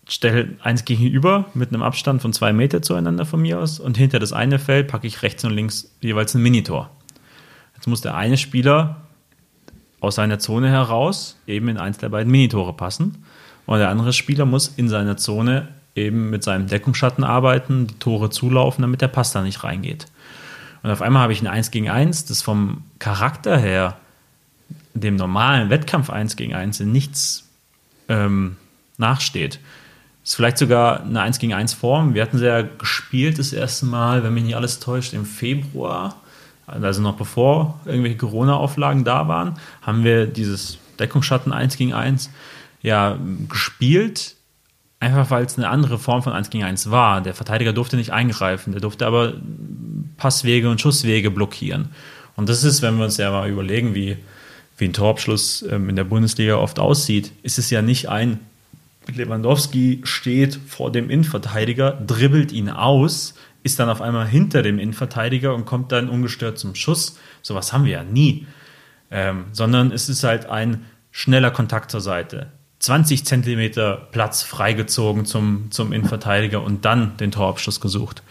stelle eins gegenüber mit einem Abstand von zwei Meter zueinander von mir aus und hinter das eine Feld packe ich rechts und links jeweils ein Minitor. Jetzt muss der eine Spieler aus seiner Zone heraus eben in eins der beiden Minitore passen und der andere Spieler muss in seiner Zone eben mit seinem Deckungsschatten arbeiten, die Tore zulaufen, damit der Pass da nicht reingeht. Und auf einmal habe ich ein 1 gegen 1, das vom Charakter her dem normalen Wettkampf 1 gegen 1 in nichts ähm, nachsteht. Ist vielleicht sogar eine 1 gegen 1 Form. Wir hatten sie ja gespielt das erste Mal, wenn mich nicht alles täuscht, im Februar, also noch bevor irgendwelche Corona-Auflagen da waren, haben wir dieses Deckungsschatten 1 gegen 1 ja gespielt Einfach weil es eine andere Form von 1 gegen 1 war. Der Verteidiger durfte nicht eingreifen, der durfte aber Passwege und Schusswege blockieren. Und das ist, wenn wir uns ja mal überlegen, wie, wie ein Torabschluss ähm, in der Bundesliga oft aussieht, ist es ja nicht ein Lewandowski steht vor dem Innenverteidiger, dribbelt ihn aus, ist dann auf einmal hinter dem Innenverteidiger und kommt dann ungestört zum Schuss. Sowas haben wir ja nie. Ähm, sondern es ist halt ein schneller Kontakt zur Seite. 20 Zentimeter Platz freigezogen zum, zum Innenverteidiger und dann den Torabschluss gesucht.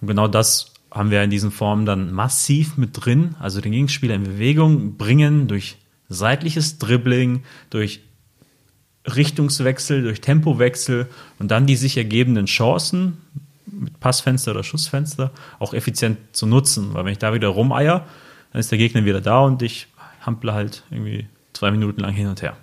Und genau das haben wir in diesen Formen dann massiv mit drin, also den Gegenspieler in Bewegung bringen durch seitliches Dribbling, durch Richtungswechsel, durch Tempowechsel und dann die sich ergebenden Chancen mit Passfenster oder Schussfenster auch effizient zu nutzen. Weil wenn ich da wieder rumeier, dann ist der Gegner wieder da und ich hample halt irgendwie zwei Minuten lang hin und her.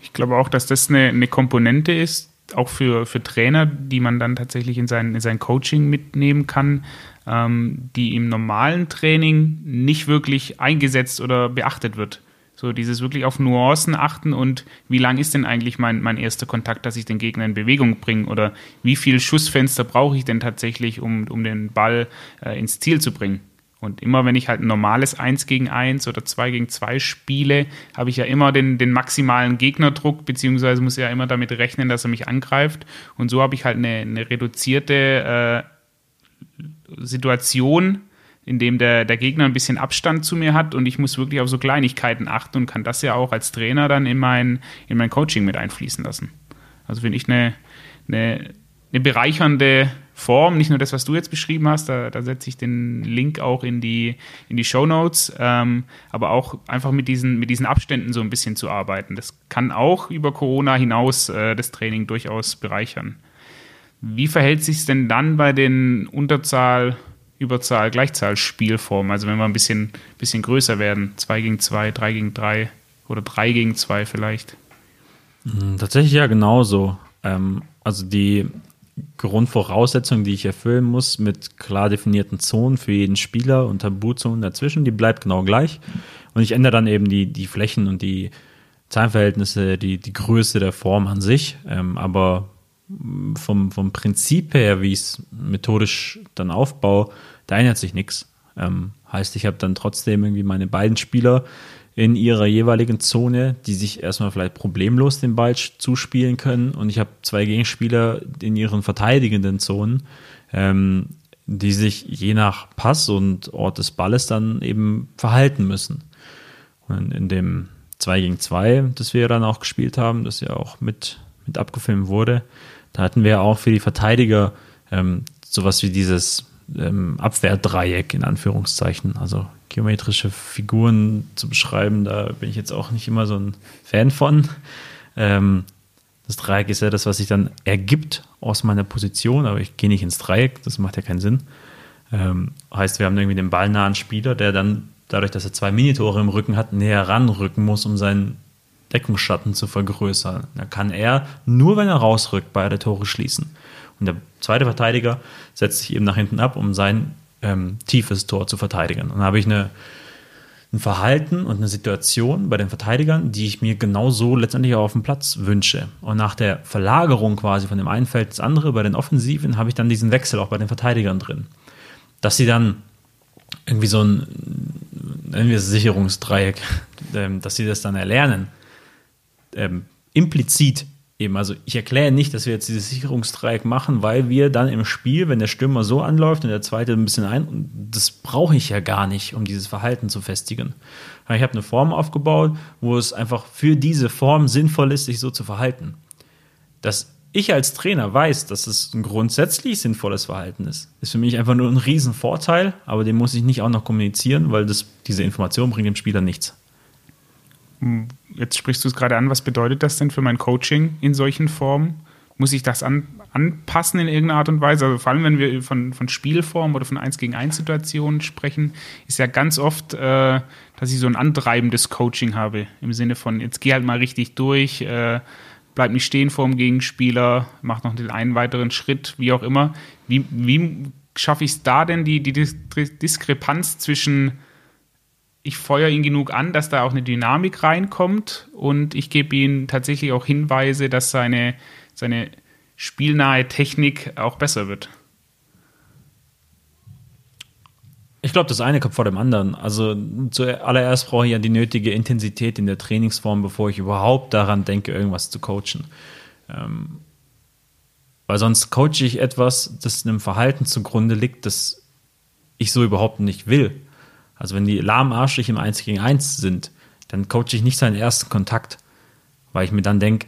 Ich glaube auch, dass das eine, eine Komponente ist, auch für, für Trainer, die man dann tatsächlich in sein, in sein Coaching mitnehmen kann, ähm, die im normalen Training nicht wirklich eingesetzt oder beachtet wird. So dieses wirklich auf Nuancen achten und wie lang ist denn eigentlich mein, mein erster Kontakt, dass ich den Gegner in Bewegung bringe oder wie viel Schussfenster brauche ich denn tatsächlich, um, um den Ball äh, ins Ziel zu bringen. Und immer wenn ich halt ein normales 1 gegen 1 oder 2 gegen 2 spiele, habe ich ja immer den, den maximalen Gegnerdruck, beziehungsweise muss ja immer damit rechnen, dass er mich angreift. Und so habe ich halt eine, eine reduzierte äh, Situation, in dem der, der Gegner ein bisschen Abstand zu mir hat und ich muss wirklich auf so Kleinigkeiten achten und kann das ja auch als Trainer dann in mein, in mein Coaching mit einfließen lassen. Also finde ich eine, eine, eine bereichernde Form, nicht nur das, was du jetzt beschrieben hast, da, da setze ich den Link auch in die, in die Show Notes, ähm, aber auch einfach mit diesen, mit diesen Abständen so ein bisschen zu arbeiten. Das kann auch über Corona hinaus äh, das Training durchaus bereichern. Wie verhält sich es denn dann bei den Unterzahl, Überzahl, Gleichzahl-Spielformen? Also wenn wir ein bisschen, bisschen größer werden, 2 gegen 2, 3 gegen 3 oder 3 gegen 2 vielleicht? Hm, tatsächlich ja genauso. Ähm, also die Grundvoraussetzung, die ich erfüllen muss, mit klar definierten Zonen für jeden Spieler und Tabuzonen dazwischen, die bleibt genau gleich. Und ich ändere dann eben die, die Flächen und die Zahlenverhältnisse, die, die Größe der Form an sich. Ähm, aber vom, vom Prinzip her, wie ich es methodisch dann aufbaue, da ändert sich nichts. Ähm, Heißt, ich habe dann trotzdem irgendwie meine beiden Spieler in ihrer jeweiligen Zone, die sich erstmal vielleicht problemlos den Ball zuspielen können. Und ich habe zwei Gegenspieler in ihren verteidigenden Zonen, ähm, die sich je nach Pass und Ort des Balles dann eben verhalten müssen. Und in dem 2 gegen 2, das wir dann auch gespielt haben, das ja auch mit, mit abgefilmt wurde, da hatten wir auch für die Verteidiger ähm, sowas wie dieses ähm, Abwehrdreieck in Anführungszeichen. Also geometrische Figuren zu beschreiben, da bin ich jetzt auch nicht immer so ein Fan von. Ähm, das Dreieck ist ja das, was sich dann ergibt aus meiner Position, aber ich gehe nicht ins Dreieck, das macht ja keinen Sinn. Ähm, heißt, wir haben irgendwie den ballnahen Spieler, der dann dadurch, dass er zwei Minitore im Rücken hat, näher ranrücken muss, um seinen Deckungsschatten zu vergrößern. Da kann er nur, wenn er rausrückt, beide Tore schließen. Und der zweite Verteidiger setzt sich eben nach hinten ab, um sein ähm, tiefes Tor zu verteidigen. Und dann habe ich eine, ein Verhalten und eine Situation bei den Verteidigern, die ich mir genauso letztendlich auch auf dem Platz wünsche. Und nach der Verlagerung quasi von dem einen Feld ins andere bei den Offensiven habe ich dann diesen Wechsel auch bei den Verteidigern drin. Dass sie dann irgendwie so ein, nennen wir es Sicherungsdreieck, ähm, dass sie das dann erlernen, ähm, implizit Eben, also ich erkläre nicht, dass wir jetzt dieses Sicherungsdreieck machen, weil wir dann im Spiel, wenn der Stürmer so anläuft und der zweite ein bisschen ein, das brauche ich ja gar nicht, um dieses Verhalten zu festigen. Ich habe eine Form aufgebaut, wo es einfach für diese Form sinnvoll ist, sich so zu verhalten. Dass ich als Trainer weiß, dass es ein grundsätzlich sinnvolles Verhalten ist, ist für mich einfach nur ein Riesenvorteil, aber den muss ich nicht auch noch kommunizieren, weil das, diese Information bringt dem Spieler nichts. Jetzt sprichst du es gerade an, was bedeutet das denn für mein Coaching in solchen Formen? Muss ich das an, anpassen in irgendeiner Art und Weise? Also vor allem, wenn wir von, von Spielformen oder von 1 gegen 1 Situationen sprechen, ist ja ganz oft, äh, dass ich so ein antreibendes Coaching habe. Im Sinne von, jetzt geh halt mal richtig durch, äh, bleib nicht stehen vor dem Gegenspieler, mach noch den einen weiteren Schritt, wie auch immer. Wie, wie schaffe ich es da denn, die, die Diskrepanz zwischen ich feuere ihn genug an, dass da auch eine Dynamik reinkommt und ich gebe ihm tatsächlich auch Hinweise, dass seine, seine spielnahe Technik auch besser wird. Ich glaube, das eine kommt vor dem anderen. Also zuallererst brauche ich ja die nötige Intensität in der Trainingsform, bevor ich überhaupt daran denke, irgendwas zu coachen. Ähm, weil sonst coache ich etwas, das einem Verhalten zugrunde liegt, das ich so überhaupt nicht will. Also wenn die lahmarschig im 1 gegen 1 sind, dann coache ich nicht seinen ersten Kontakt, weil ich mir dann denke,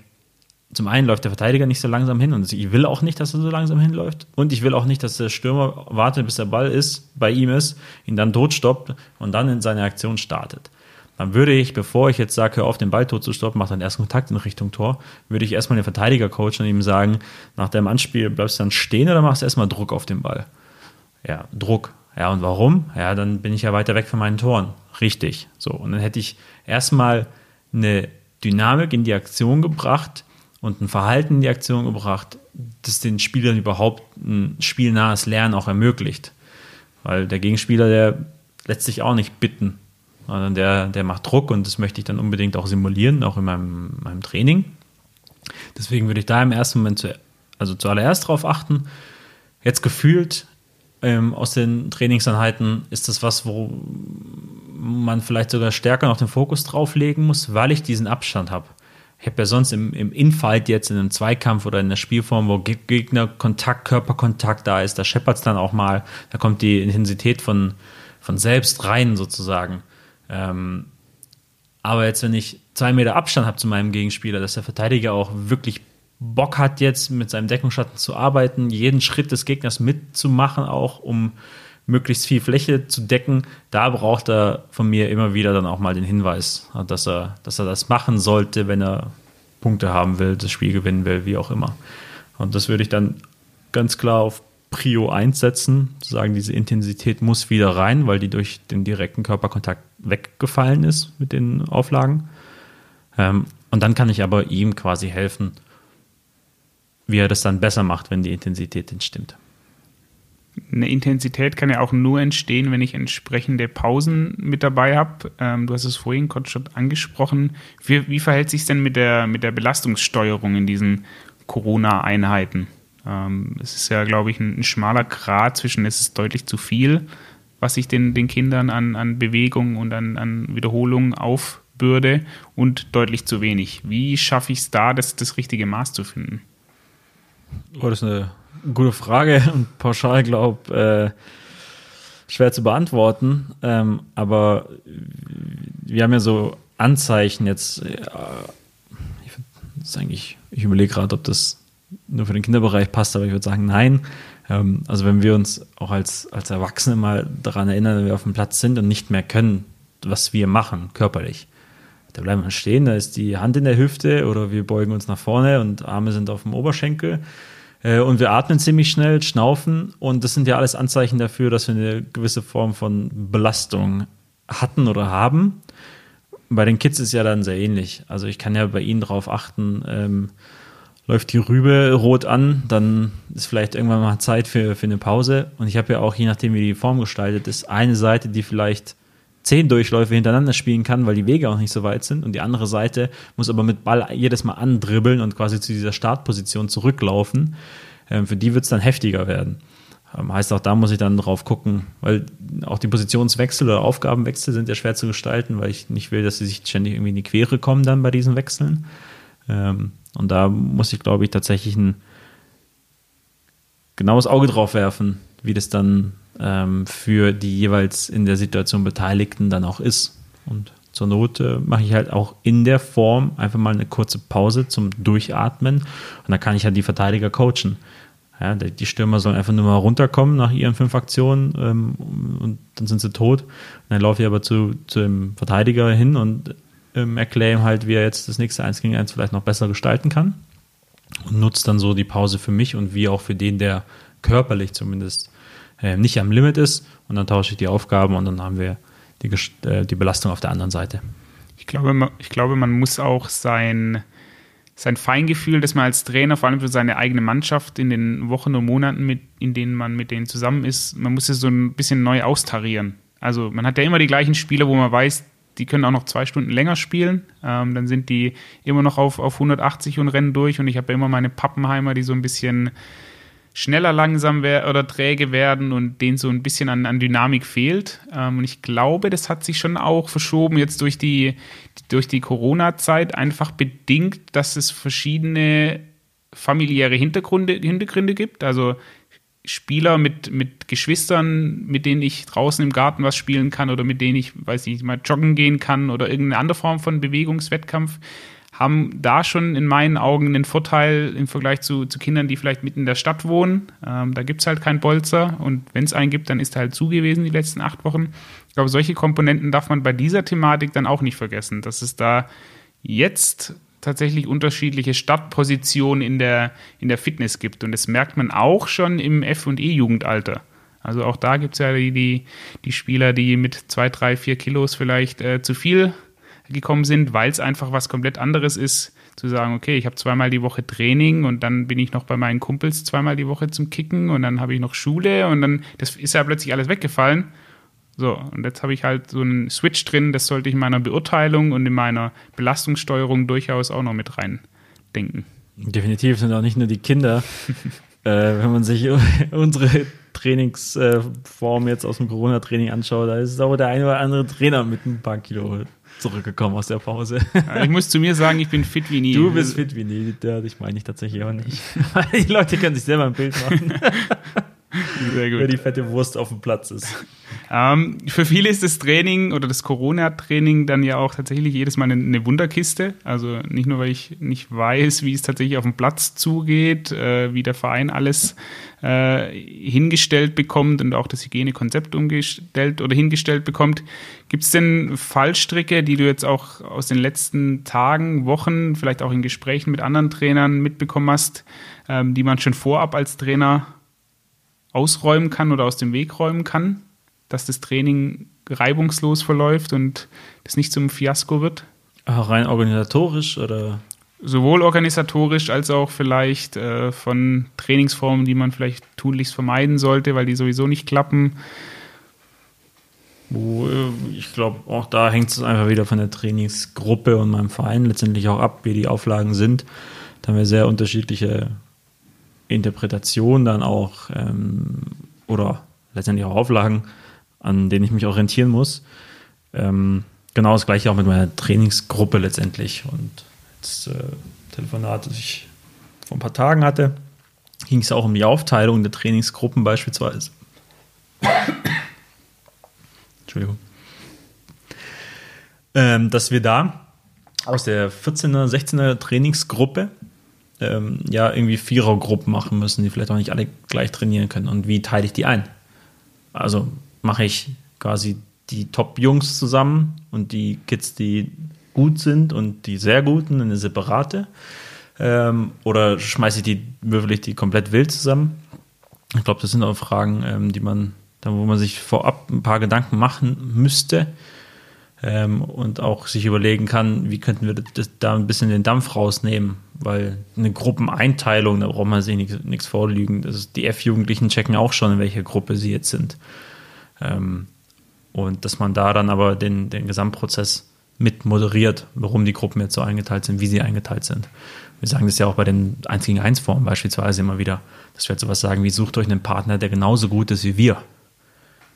zum einen läuft der Verteidiger nicht so langsam hin und ich will auch nicht, dass er so langsam hinläuft und ich will auch nicht, dass der Stürmer wartet, bis der Ball ist, bei ihm ist, ihn dann tot stoppt und dann in seine Aktion startet. Dann würde ich, bevor ich jetzt sage, hör auf, den Ball tot zu stoppen, mach deinen ersten Kontakt in Richtung Tor, würde ich erstmal den Verteidiger coachen und ihm sagen, nach dem Anspiel bleibst du dann stehen oder machst du erstmal Druck auf den Ball? Ja, Druck. Ja, und warum? Ja, dann bin ich ja weiter weg von meinen Toren. Richtig. So, und dann hätte ich erstmal eine Dynamik in die Aktion gebracht und ein Verhalten in die Aktion gebracht, das den Spielern überhaupt ein spielnahes Lernen auch ermöglicht. Weil der Gegenspieler, der lässt sich auch nicht bitten, sondern der, der macht Druck und das möchte ich dann unbedingt auch simulieren, auch in meinem, meinem Training. Deswegen würde ich da im ersten Moment zu, also zuallererst darauf achten. Jetzt gefühlt ähm, aus den Trainingseinheiten ist das was, wo man vielleicht sogar stärker noch den Fokus drauf legen muss, weil ich diesen Abstand habe. Ich habe ja sonst im, im Infight jetzt in einem Zweikampf oder in der Spielform, wo Gegner Kontakt, Körperkontakt da ist, da scheppert es dann auch mal, da kommt die Intensität von, von selbst rein sozusagen. Ähm, aber jetzt, wenn ich zwei Meter Abstand habe zu meinem Gegenspieler, dass der Verteidiger auch wirklich Bock hat, jetzt mit seinem Deckungsschatten zu arbeiten, jeden Schritt des Gegners mitzumachen, auch um möglichst viel Fläche zu decken, da braucht er von mir immer wieder dann auch mal den Hinweis, dass er, dass er das machen sollte, wenn er Punkte haben will, das Spiel gewinnen will, wie auch immer. Und das würde ich dann ganz klar auf Prio 1 setzen, zu sagen, diese Intensität muss wieder rein, weil die durch den direkten Körperkontakt weggefallen ist mit den Auflagen. Ähm, und dann kann ich aber ihm quasi helfen, wie er das dann besser macht, wenn die Intensität denn stimmt. Eine Intensität kann ja auch nur entstehen, wenn ich entsprechende Pausen mit dabei habe. Ähm, du hast es vorhin kurz schon angesprochen. Wie, wie verhält sich es denn mit der, mit der Belastungssteuerung in diesen Corona-Einheiten? Ähm, es ist ja, glaube ich, ein, ein, schmaler Grad zwischen, es ist deutlich zu viel was ich den, den Kindern an, an Bewegung und an, an Wiederholungen aufbürde und deutlich zu wenig. Wie schaffe ich es da, das, das richtige Maß zu finden? Oh, das ist eine gute Frage und pauschal glaube äh, schwer zu beantworten. Ähm, aber wir haben ja so Anzeichen jetzt. Äh, ich, das ich überlege gerade, ob das nur für den Kinderbereich passt, aber ich würde sagen, nein. Ähm, also wenn wir uns auch als, als Erwachsene mal daran erinnern, wenn wir auf dem Platz sind und nicht mehr können, was wir machen, körperlich. Da bleiben wir stehen, da ist die Hand in der Hüfte oder wir beugen uns nach vorne und Arme sind auf dem Oberschenkel. Äh, und wir atmen ziemlich schnell, schnaufen und das sind ja alles Anzeichen dafür, dass wir eine gewisse Form von Belastung hatten oder haben. Bei den Kids ist ja dann sehr ähnlich. Also ich kann ja bei ihnen darauf achten, ähm, läuft die Rübe rot an, dann ist vielleicht irgendwann mal Zeit für, für eine Pause. Und ich habe ja auch, je nachdem wie die Form gestaltet ist, eine Seite, die vielleicht zehn Durchläufe hintereinander spielen kann, weil die Wege auch nicht so weit sind. Und die andere Seite muss aber mit Ball jedes Mal andribbeln und quasi zu dieser Startposition zurücklaufen. Ähm, für die wird es dann heftiger werden. Ähm, heißt auch, da muss ich dann drauf gucken, weil auch die Positionswechsel oder Aufgabenwechsel sind ja schwer zu gestalten, weil ich nicht will, dass sie sich ständig irgendwie in die Quere kommen dann bei diesen Wechseln. Ähm, und da muss ich, glaube ich, tatsächlich ein genaues Auge drauf werfen, wie das dann ähm, für die jeweils in der Situation Beteiligten dann auch ist. Und zur Not äh, mache ich halt auch in der Form einfach mal eine kurze Pause zum Durchatmen. Und da kann ich halt die Verteidiger coachen. Ja, die Stürmer sollen einfach nur mal runterkommen nach ihren fünf Aktionen ähm, und dann sind sie tot. Und dann laufe ich aber zu, zu dem Verteidiger hin und ähm, erkläre ihm halt, wie er jetzt das nächste 1 gegen 1 vielleicht noch besser gestalten kann. Und nutze dann so die Pause für mich und wie auch für den, der körperlich zumindest äh, nicht am Limit ist. Und dann tausche ich die Aufgaben und dann haben wir die, äh, die Belastung auf der anderen Seite. Ich glaube, man, ich glaube, man muss auch sein, sein Feingefühl, das man als Trainer, vor allem für seine eigene Mannschaft in den Wochen und Monaten, mit, in denen man mit denen zusammen ist, man muss es so ein bisschen neu austarieren. Also man hat ja immer die gleichen Spieler, wo man weiß, die können auch noch zwei Stunden länger spielen. Ähm, dann sind die immer noch auf, auf 180 und rennen durch. Und ich habe ja immer meine Pappenheimer, die so ein bisschen schneller langsam oder träge werden und denen so ein bisschen an, an Dynamik fehlt. Ähm, und ich glaube, das hat sich schon auch verschoben jetzt durch die, durch die Corona-Zeit einfach bedingt, dass es verschiedene familiäre Hintergründe, Hintergründe gibt. Also Spieler mit, mit Geschwistern, mit denen ich draußen im Garten was spielen kann oder mit denen ich, weiß ich, mal joggen gehen kann oder irgendeine andere Form von Bewegungswettkampf, haben da schon in meinen Augen einen Vorteil im Vergleich zu, zu Kindern, die vielleicht mitten in der Stadt wohnen. Ähm, da gibt es halt keinen Bolzer und wenn es einen gibt, dann ist er halt zu gewesen die letzten acht Wochen. Ich glaube, solche Komponenten darf man bei dieser Thematik dann auch nicht vergessen, dass es da jetzt tatsächlich unterschiedliche Startpositionen in der, in der Fitness gibt. Und das merkt man auch schon im F- und E-Jugendalter. Also auch da gibt es ja die, die, die, Spieler, die mit zwei, drei, vier Kilos vielleicht äh, zu viel gekommen sind, weil es einfach was komplett anderes ist, zu sagen, okay, ich habe zweimal die Woche Training und dann bin ich noch bei meinen Kumpels zweimal die Woche zum Kicken und dann habe ich noch Schule und dann das ist ja plötzlich alles weggefallen. So, und jetzt habe ich halt so einen Switch drin, das sollte ich in meiner Beurteilung und in meiner Belastungssteuerung durchaus auch noch mit reindenken. Definitiv sind auch nicht nur die Kinder. äh, wenn man sich unsere Trainingsform jetzt aus dem Corona-Training anschaut, da ist auch der eine oder andere Trainer mit ein paar Kilo zurückgekommen aus der Pause. ich muss zu mir sagen, ich bin fit wie nie. Du bist fit wie nie, ja, ich meine ich tatsächlich auch nicht. die Leute können sich selber ein Bild machen. Sehr gut. Wer die fette Wurst auf dem Platz ist. Ähm, für viele ist das Training oder das Corona-Training dann ja auch tatsächlich jedes Mal eine, eine, Wunderkiste. Also nicht nur, weil ich nicht weiß, wie es tatsächlich auf dem Platz zugeht, äh, wie der Verein alles äh, hingestellt bekommt und auch das Hygienekonzept umgestellt oder hingestellt bekommt. Gibt es denn Fallstricke, die du jetzt auch aus den letzten Tagen, Wochen, vielleicht auch in Gesprächen mit anderen Trainern mitbekommen hast, ähm, die man schon vorab als Trainer ausräumen kann oder aus dem Weg räumen kann, dass das Training reibungslos verläuft und das nicht zum Fiasko wird? Ach, rein organisatorisch oder? Sowohl organisatorisch als auch vielleicht äh, von Trainingsformen, die man vielleicht tunlichst vermeiden sollte, weil die sowieso nicht klappen. Ich glaube, auch da hängt es einfach wieder von der Trainingsgruppe und meinem Verein letztendlich auch ab, wie die Auflagen sind. Da haben wir sehr unterschiedliche Interpretation dann auch ähm, oder letztendlich auch Auflagen. an denen ich mich orientieren muss. Ähm, genau das gleiche auch mit meiner Trainingsgruppe letztendlich. Und das äh, Telefonat, das ich vor ein paar Tagen hatte, ging es auch um die Aufteilung der Trainingsgruppen beispielsweise. Entschuldigung. Ähm, dass wir da aus der 14er, 16er Trainingsgruppe ähm, ja irgendwie Vierergruppen machen müssen, die vielleicht auch nicht alle gleich trainieren können. Und wie teile ich die ein? Also mache ich quasi die Top-Jungs zusammen und die Kids, die gut sind und die sehr guten in eine separate. Ähm, oder schmeiße ich die, würfel ich die komplett wild zusammen? Ich glaube, das sind auch Fragen, ähm, die man, da wo man sich vorab ein paar Gedanken machen müsste ähm, und auch sich überlegen kann, wie könnten wir das, da ein bisschen den Dampf rausnehmen, weil eine Gruppeneinteilung, da braucht man sich nichts vorlügen. Das ist, die F-Jugendlichen checken auch schon, in welcher Gruppe sie jetzt sind. Ähm, und dass man da dann aber den, den Gesamtprozess mit moderiert, warum die Gruppen jetzt so eingeteilt sind, wie sie eingeteilt sind. Wir sagen das ja auch bei den 1 gegen 1 Formen beispielsweise immer wieder, dass wir halt sowas sagen wie, sucht euch einen Partner, der genauso gut ist wie wir.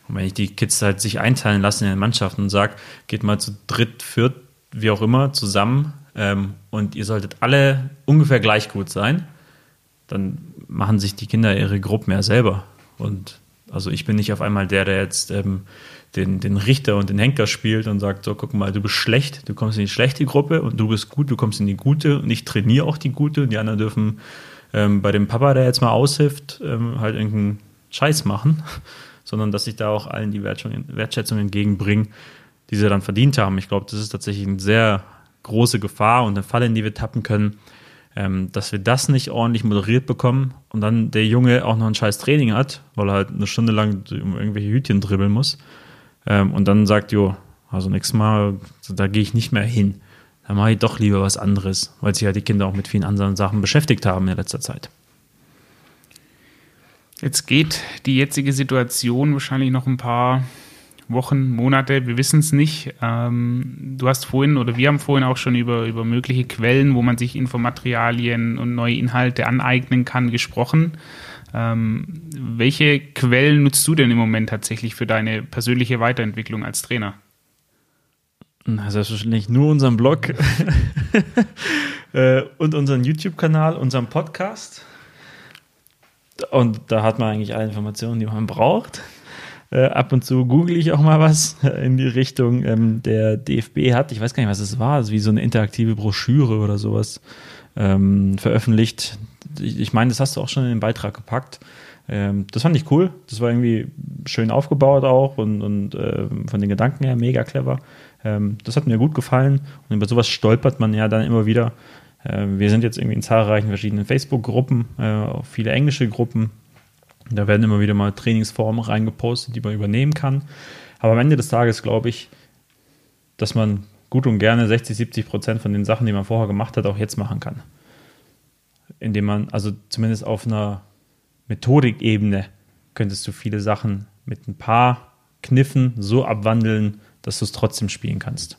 Und wenn ich die Kids halt sich einteilen lasse in den Mannschaften und sage, geht mal zu dritt, viert, wie auch immer, zusammen ähm, und ihr solltet alle ungefähr gleich gut sein, dann machen sich die Kinder ihre Gruppen ja selber. Und also ich bin nicht auf einmal der, der jetzt ähm, den, den Richter und den Henker spielt und sagt, so guck mal, du bist schlecht, du kommst in die schlechte Gruppe und du bist gut, du kommst in die gute und ich trainiere auch die gute und die anderen dürfen ähm, bei dem Papa, der jetzt mal aushilft, ähm, halt irgendeinen Scheiß machen, sondern dass ich da auch allen die Wertschätzung, Wertschätzung entgegenbringe, die sie dann verdient haben. Ich glaube, das ist tatsächlich eine sehr große Gefahr und eine Falle, in die wir tappen können, ähm, dass wir das nicht ordentlich moderiert bekommen und dann der Junge auch noch ein scheiß Training hat, weil er halt eine Stunde lang um irgendwelche Hütchen dribbeln muss ähm, und dann sagt, jo, also nächstes Mal, da gehe ich nicht mehr hin. Da mache ich doch lieber was anderes, weil sich ja die Kinder auch mit vielen anderen Sachen beschäftigt haben in letzter Zeit. Jetzt geht die jetzige Situation wahrscheinlich noch ein paar Wochen, Monate, wir wissen es nicht. Ähm, du hast vorhin oder wir haben vorhin auch schon über, über mögliche Quellen, wo man sich Infomaterialien und neue Inhalte aneignen kann, gesprochen. Ähm, welche Quellen nutzt du denn im Moment tatsächlich für deine persönliche Weiterentwicklung als Trainer? Na, selbstverständlich nur unseren Blog äh, und unseren YouTube-Kanal, unseren Podcast. Und da hat man eigentlich alle Informationen, die man braucht. Äh, ab und zu google ich auch mal was in die Richtung. Ähm, der DFB hat, ich weiß gar nicht, was es war, also wie so eine interaktive Broschüre oder sowas ähm, veröffentlicht ich, ich meine, das hast du auch schon in den Beitrag gepackt. Ähm, das fand ich cool. Das war irgendwie schön aufgebaut auch und, und äh, von den Gedanken her mega clever. Ähm, das hat mir gut gefallen und über sowas stolpert man ja dann immer wieder. Äh, wir sind jetzt irgendwie in zahlreichen verschiedenen Facebook-Gruppen, äh, auch viele englische Gruppen. Da werden immer wieder mal Trainingsformen reingepostet, die man übernehmen kann. Aber am Ende des Tages glaube ich, dass man gut und gerne 60, 70 Prozent von den Sachen, die man vorher gemacht hat, auch jetzt machen kann indem man, also zumindest auf einer Methodikebene, könntest du viele Sachen mit ein paar Kniffen so abwandeln, dass du es trotzdem spielen kannst.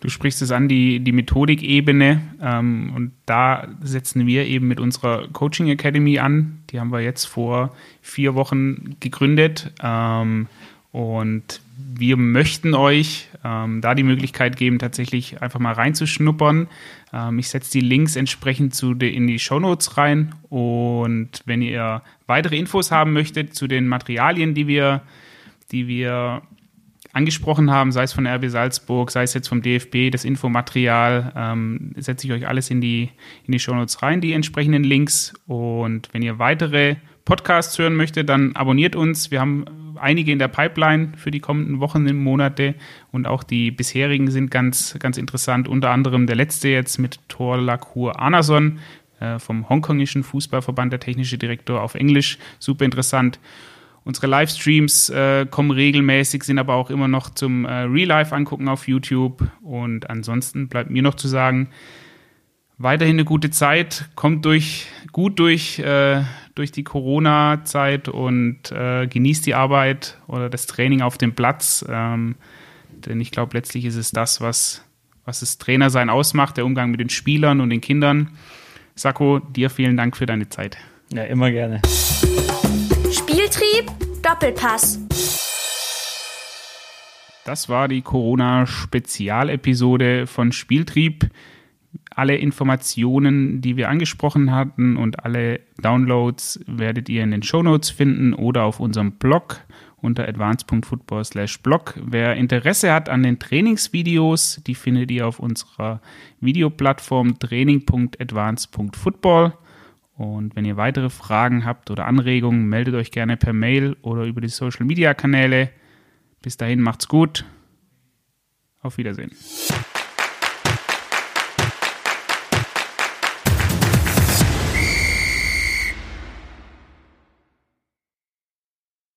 Du sprichst es an, die, die Methodikebene. Ähm, und da setzen wir eben mit unserer Coaching Academy an. Die haben wir jetzt vor vier Wochen gegründet. Ähm, und wir möchten euch ähm, da die Möglichkeit geben, tatsächlich einfach mal reinzuschnuppern. Ähm, ich setze die Links entsprechend zu de, in die Show Notes rein. Und wenn ihr weitere Infos haben möchtet zu den Materialien, die wir, die wir angesprochen haben, sei es von RB Salzburg, sei es jetzt vom DFB, das Infomaterial, ähm, setze ich euch alles in die, in die Shownotes rein, die entsprechenden Links. Und wenn ihr weitere Podcasts hören möchtet, dann abonniert uns. Wir haben einige in der Pipeline für die kommenden Wochen und Monate und auch die bisherigen sind ganz, ganz interessant. Unter anderem der letzte jetzt mit Thor Lacour Anason äh, vom hongkongischen Fußballverband, der technische Direktor auf Englisch. Super interessant. Unsere Livestreams äh, kommen regelmäßig, sind aber auch immer noch zum äh, Real Life angucken auf YouTube. Und ansonsten bleibt mir noch zu sagen, weiterhin eine gute Zeit, kommt durch, gut durch, äh, durch die Corona-Zeit und äh, genießt die Arbeit oder das Training auf dem Platz. Ähm, denn ich glaube, letztlich ist es das, was, was das Trainersein ausmacht, der Umgang mit den Spielern und den Kindern. Sako, dir vielen Dank für deine Zeit. Ja, immer gerne. Spieltrieb, Doppelpass. Das war die Corona-Spezialepisode von Spieltrieb. Alle Informationen, die wir angesprochen hatten und alle Downloads werdet ihr in den Shownotes finden oder auf unserem Blog unter advance.football/blog. Wer Interesse hat an den Trainingsvideos, die findet ihr auf unserer Videoplattform training.advance.football. Und wenn ihr weitere Fragen habt oder Anregungen, meldet euch gerne per Mail oder über die Social Media Kanäle. Bis dahin macht's gut. Auf Wiedersehen.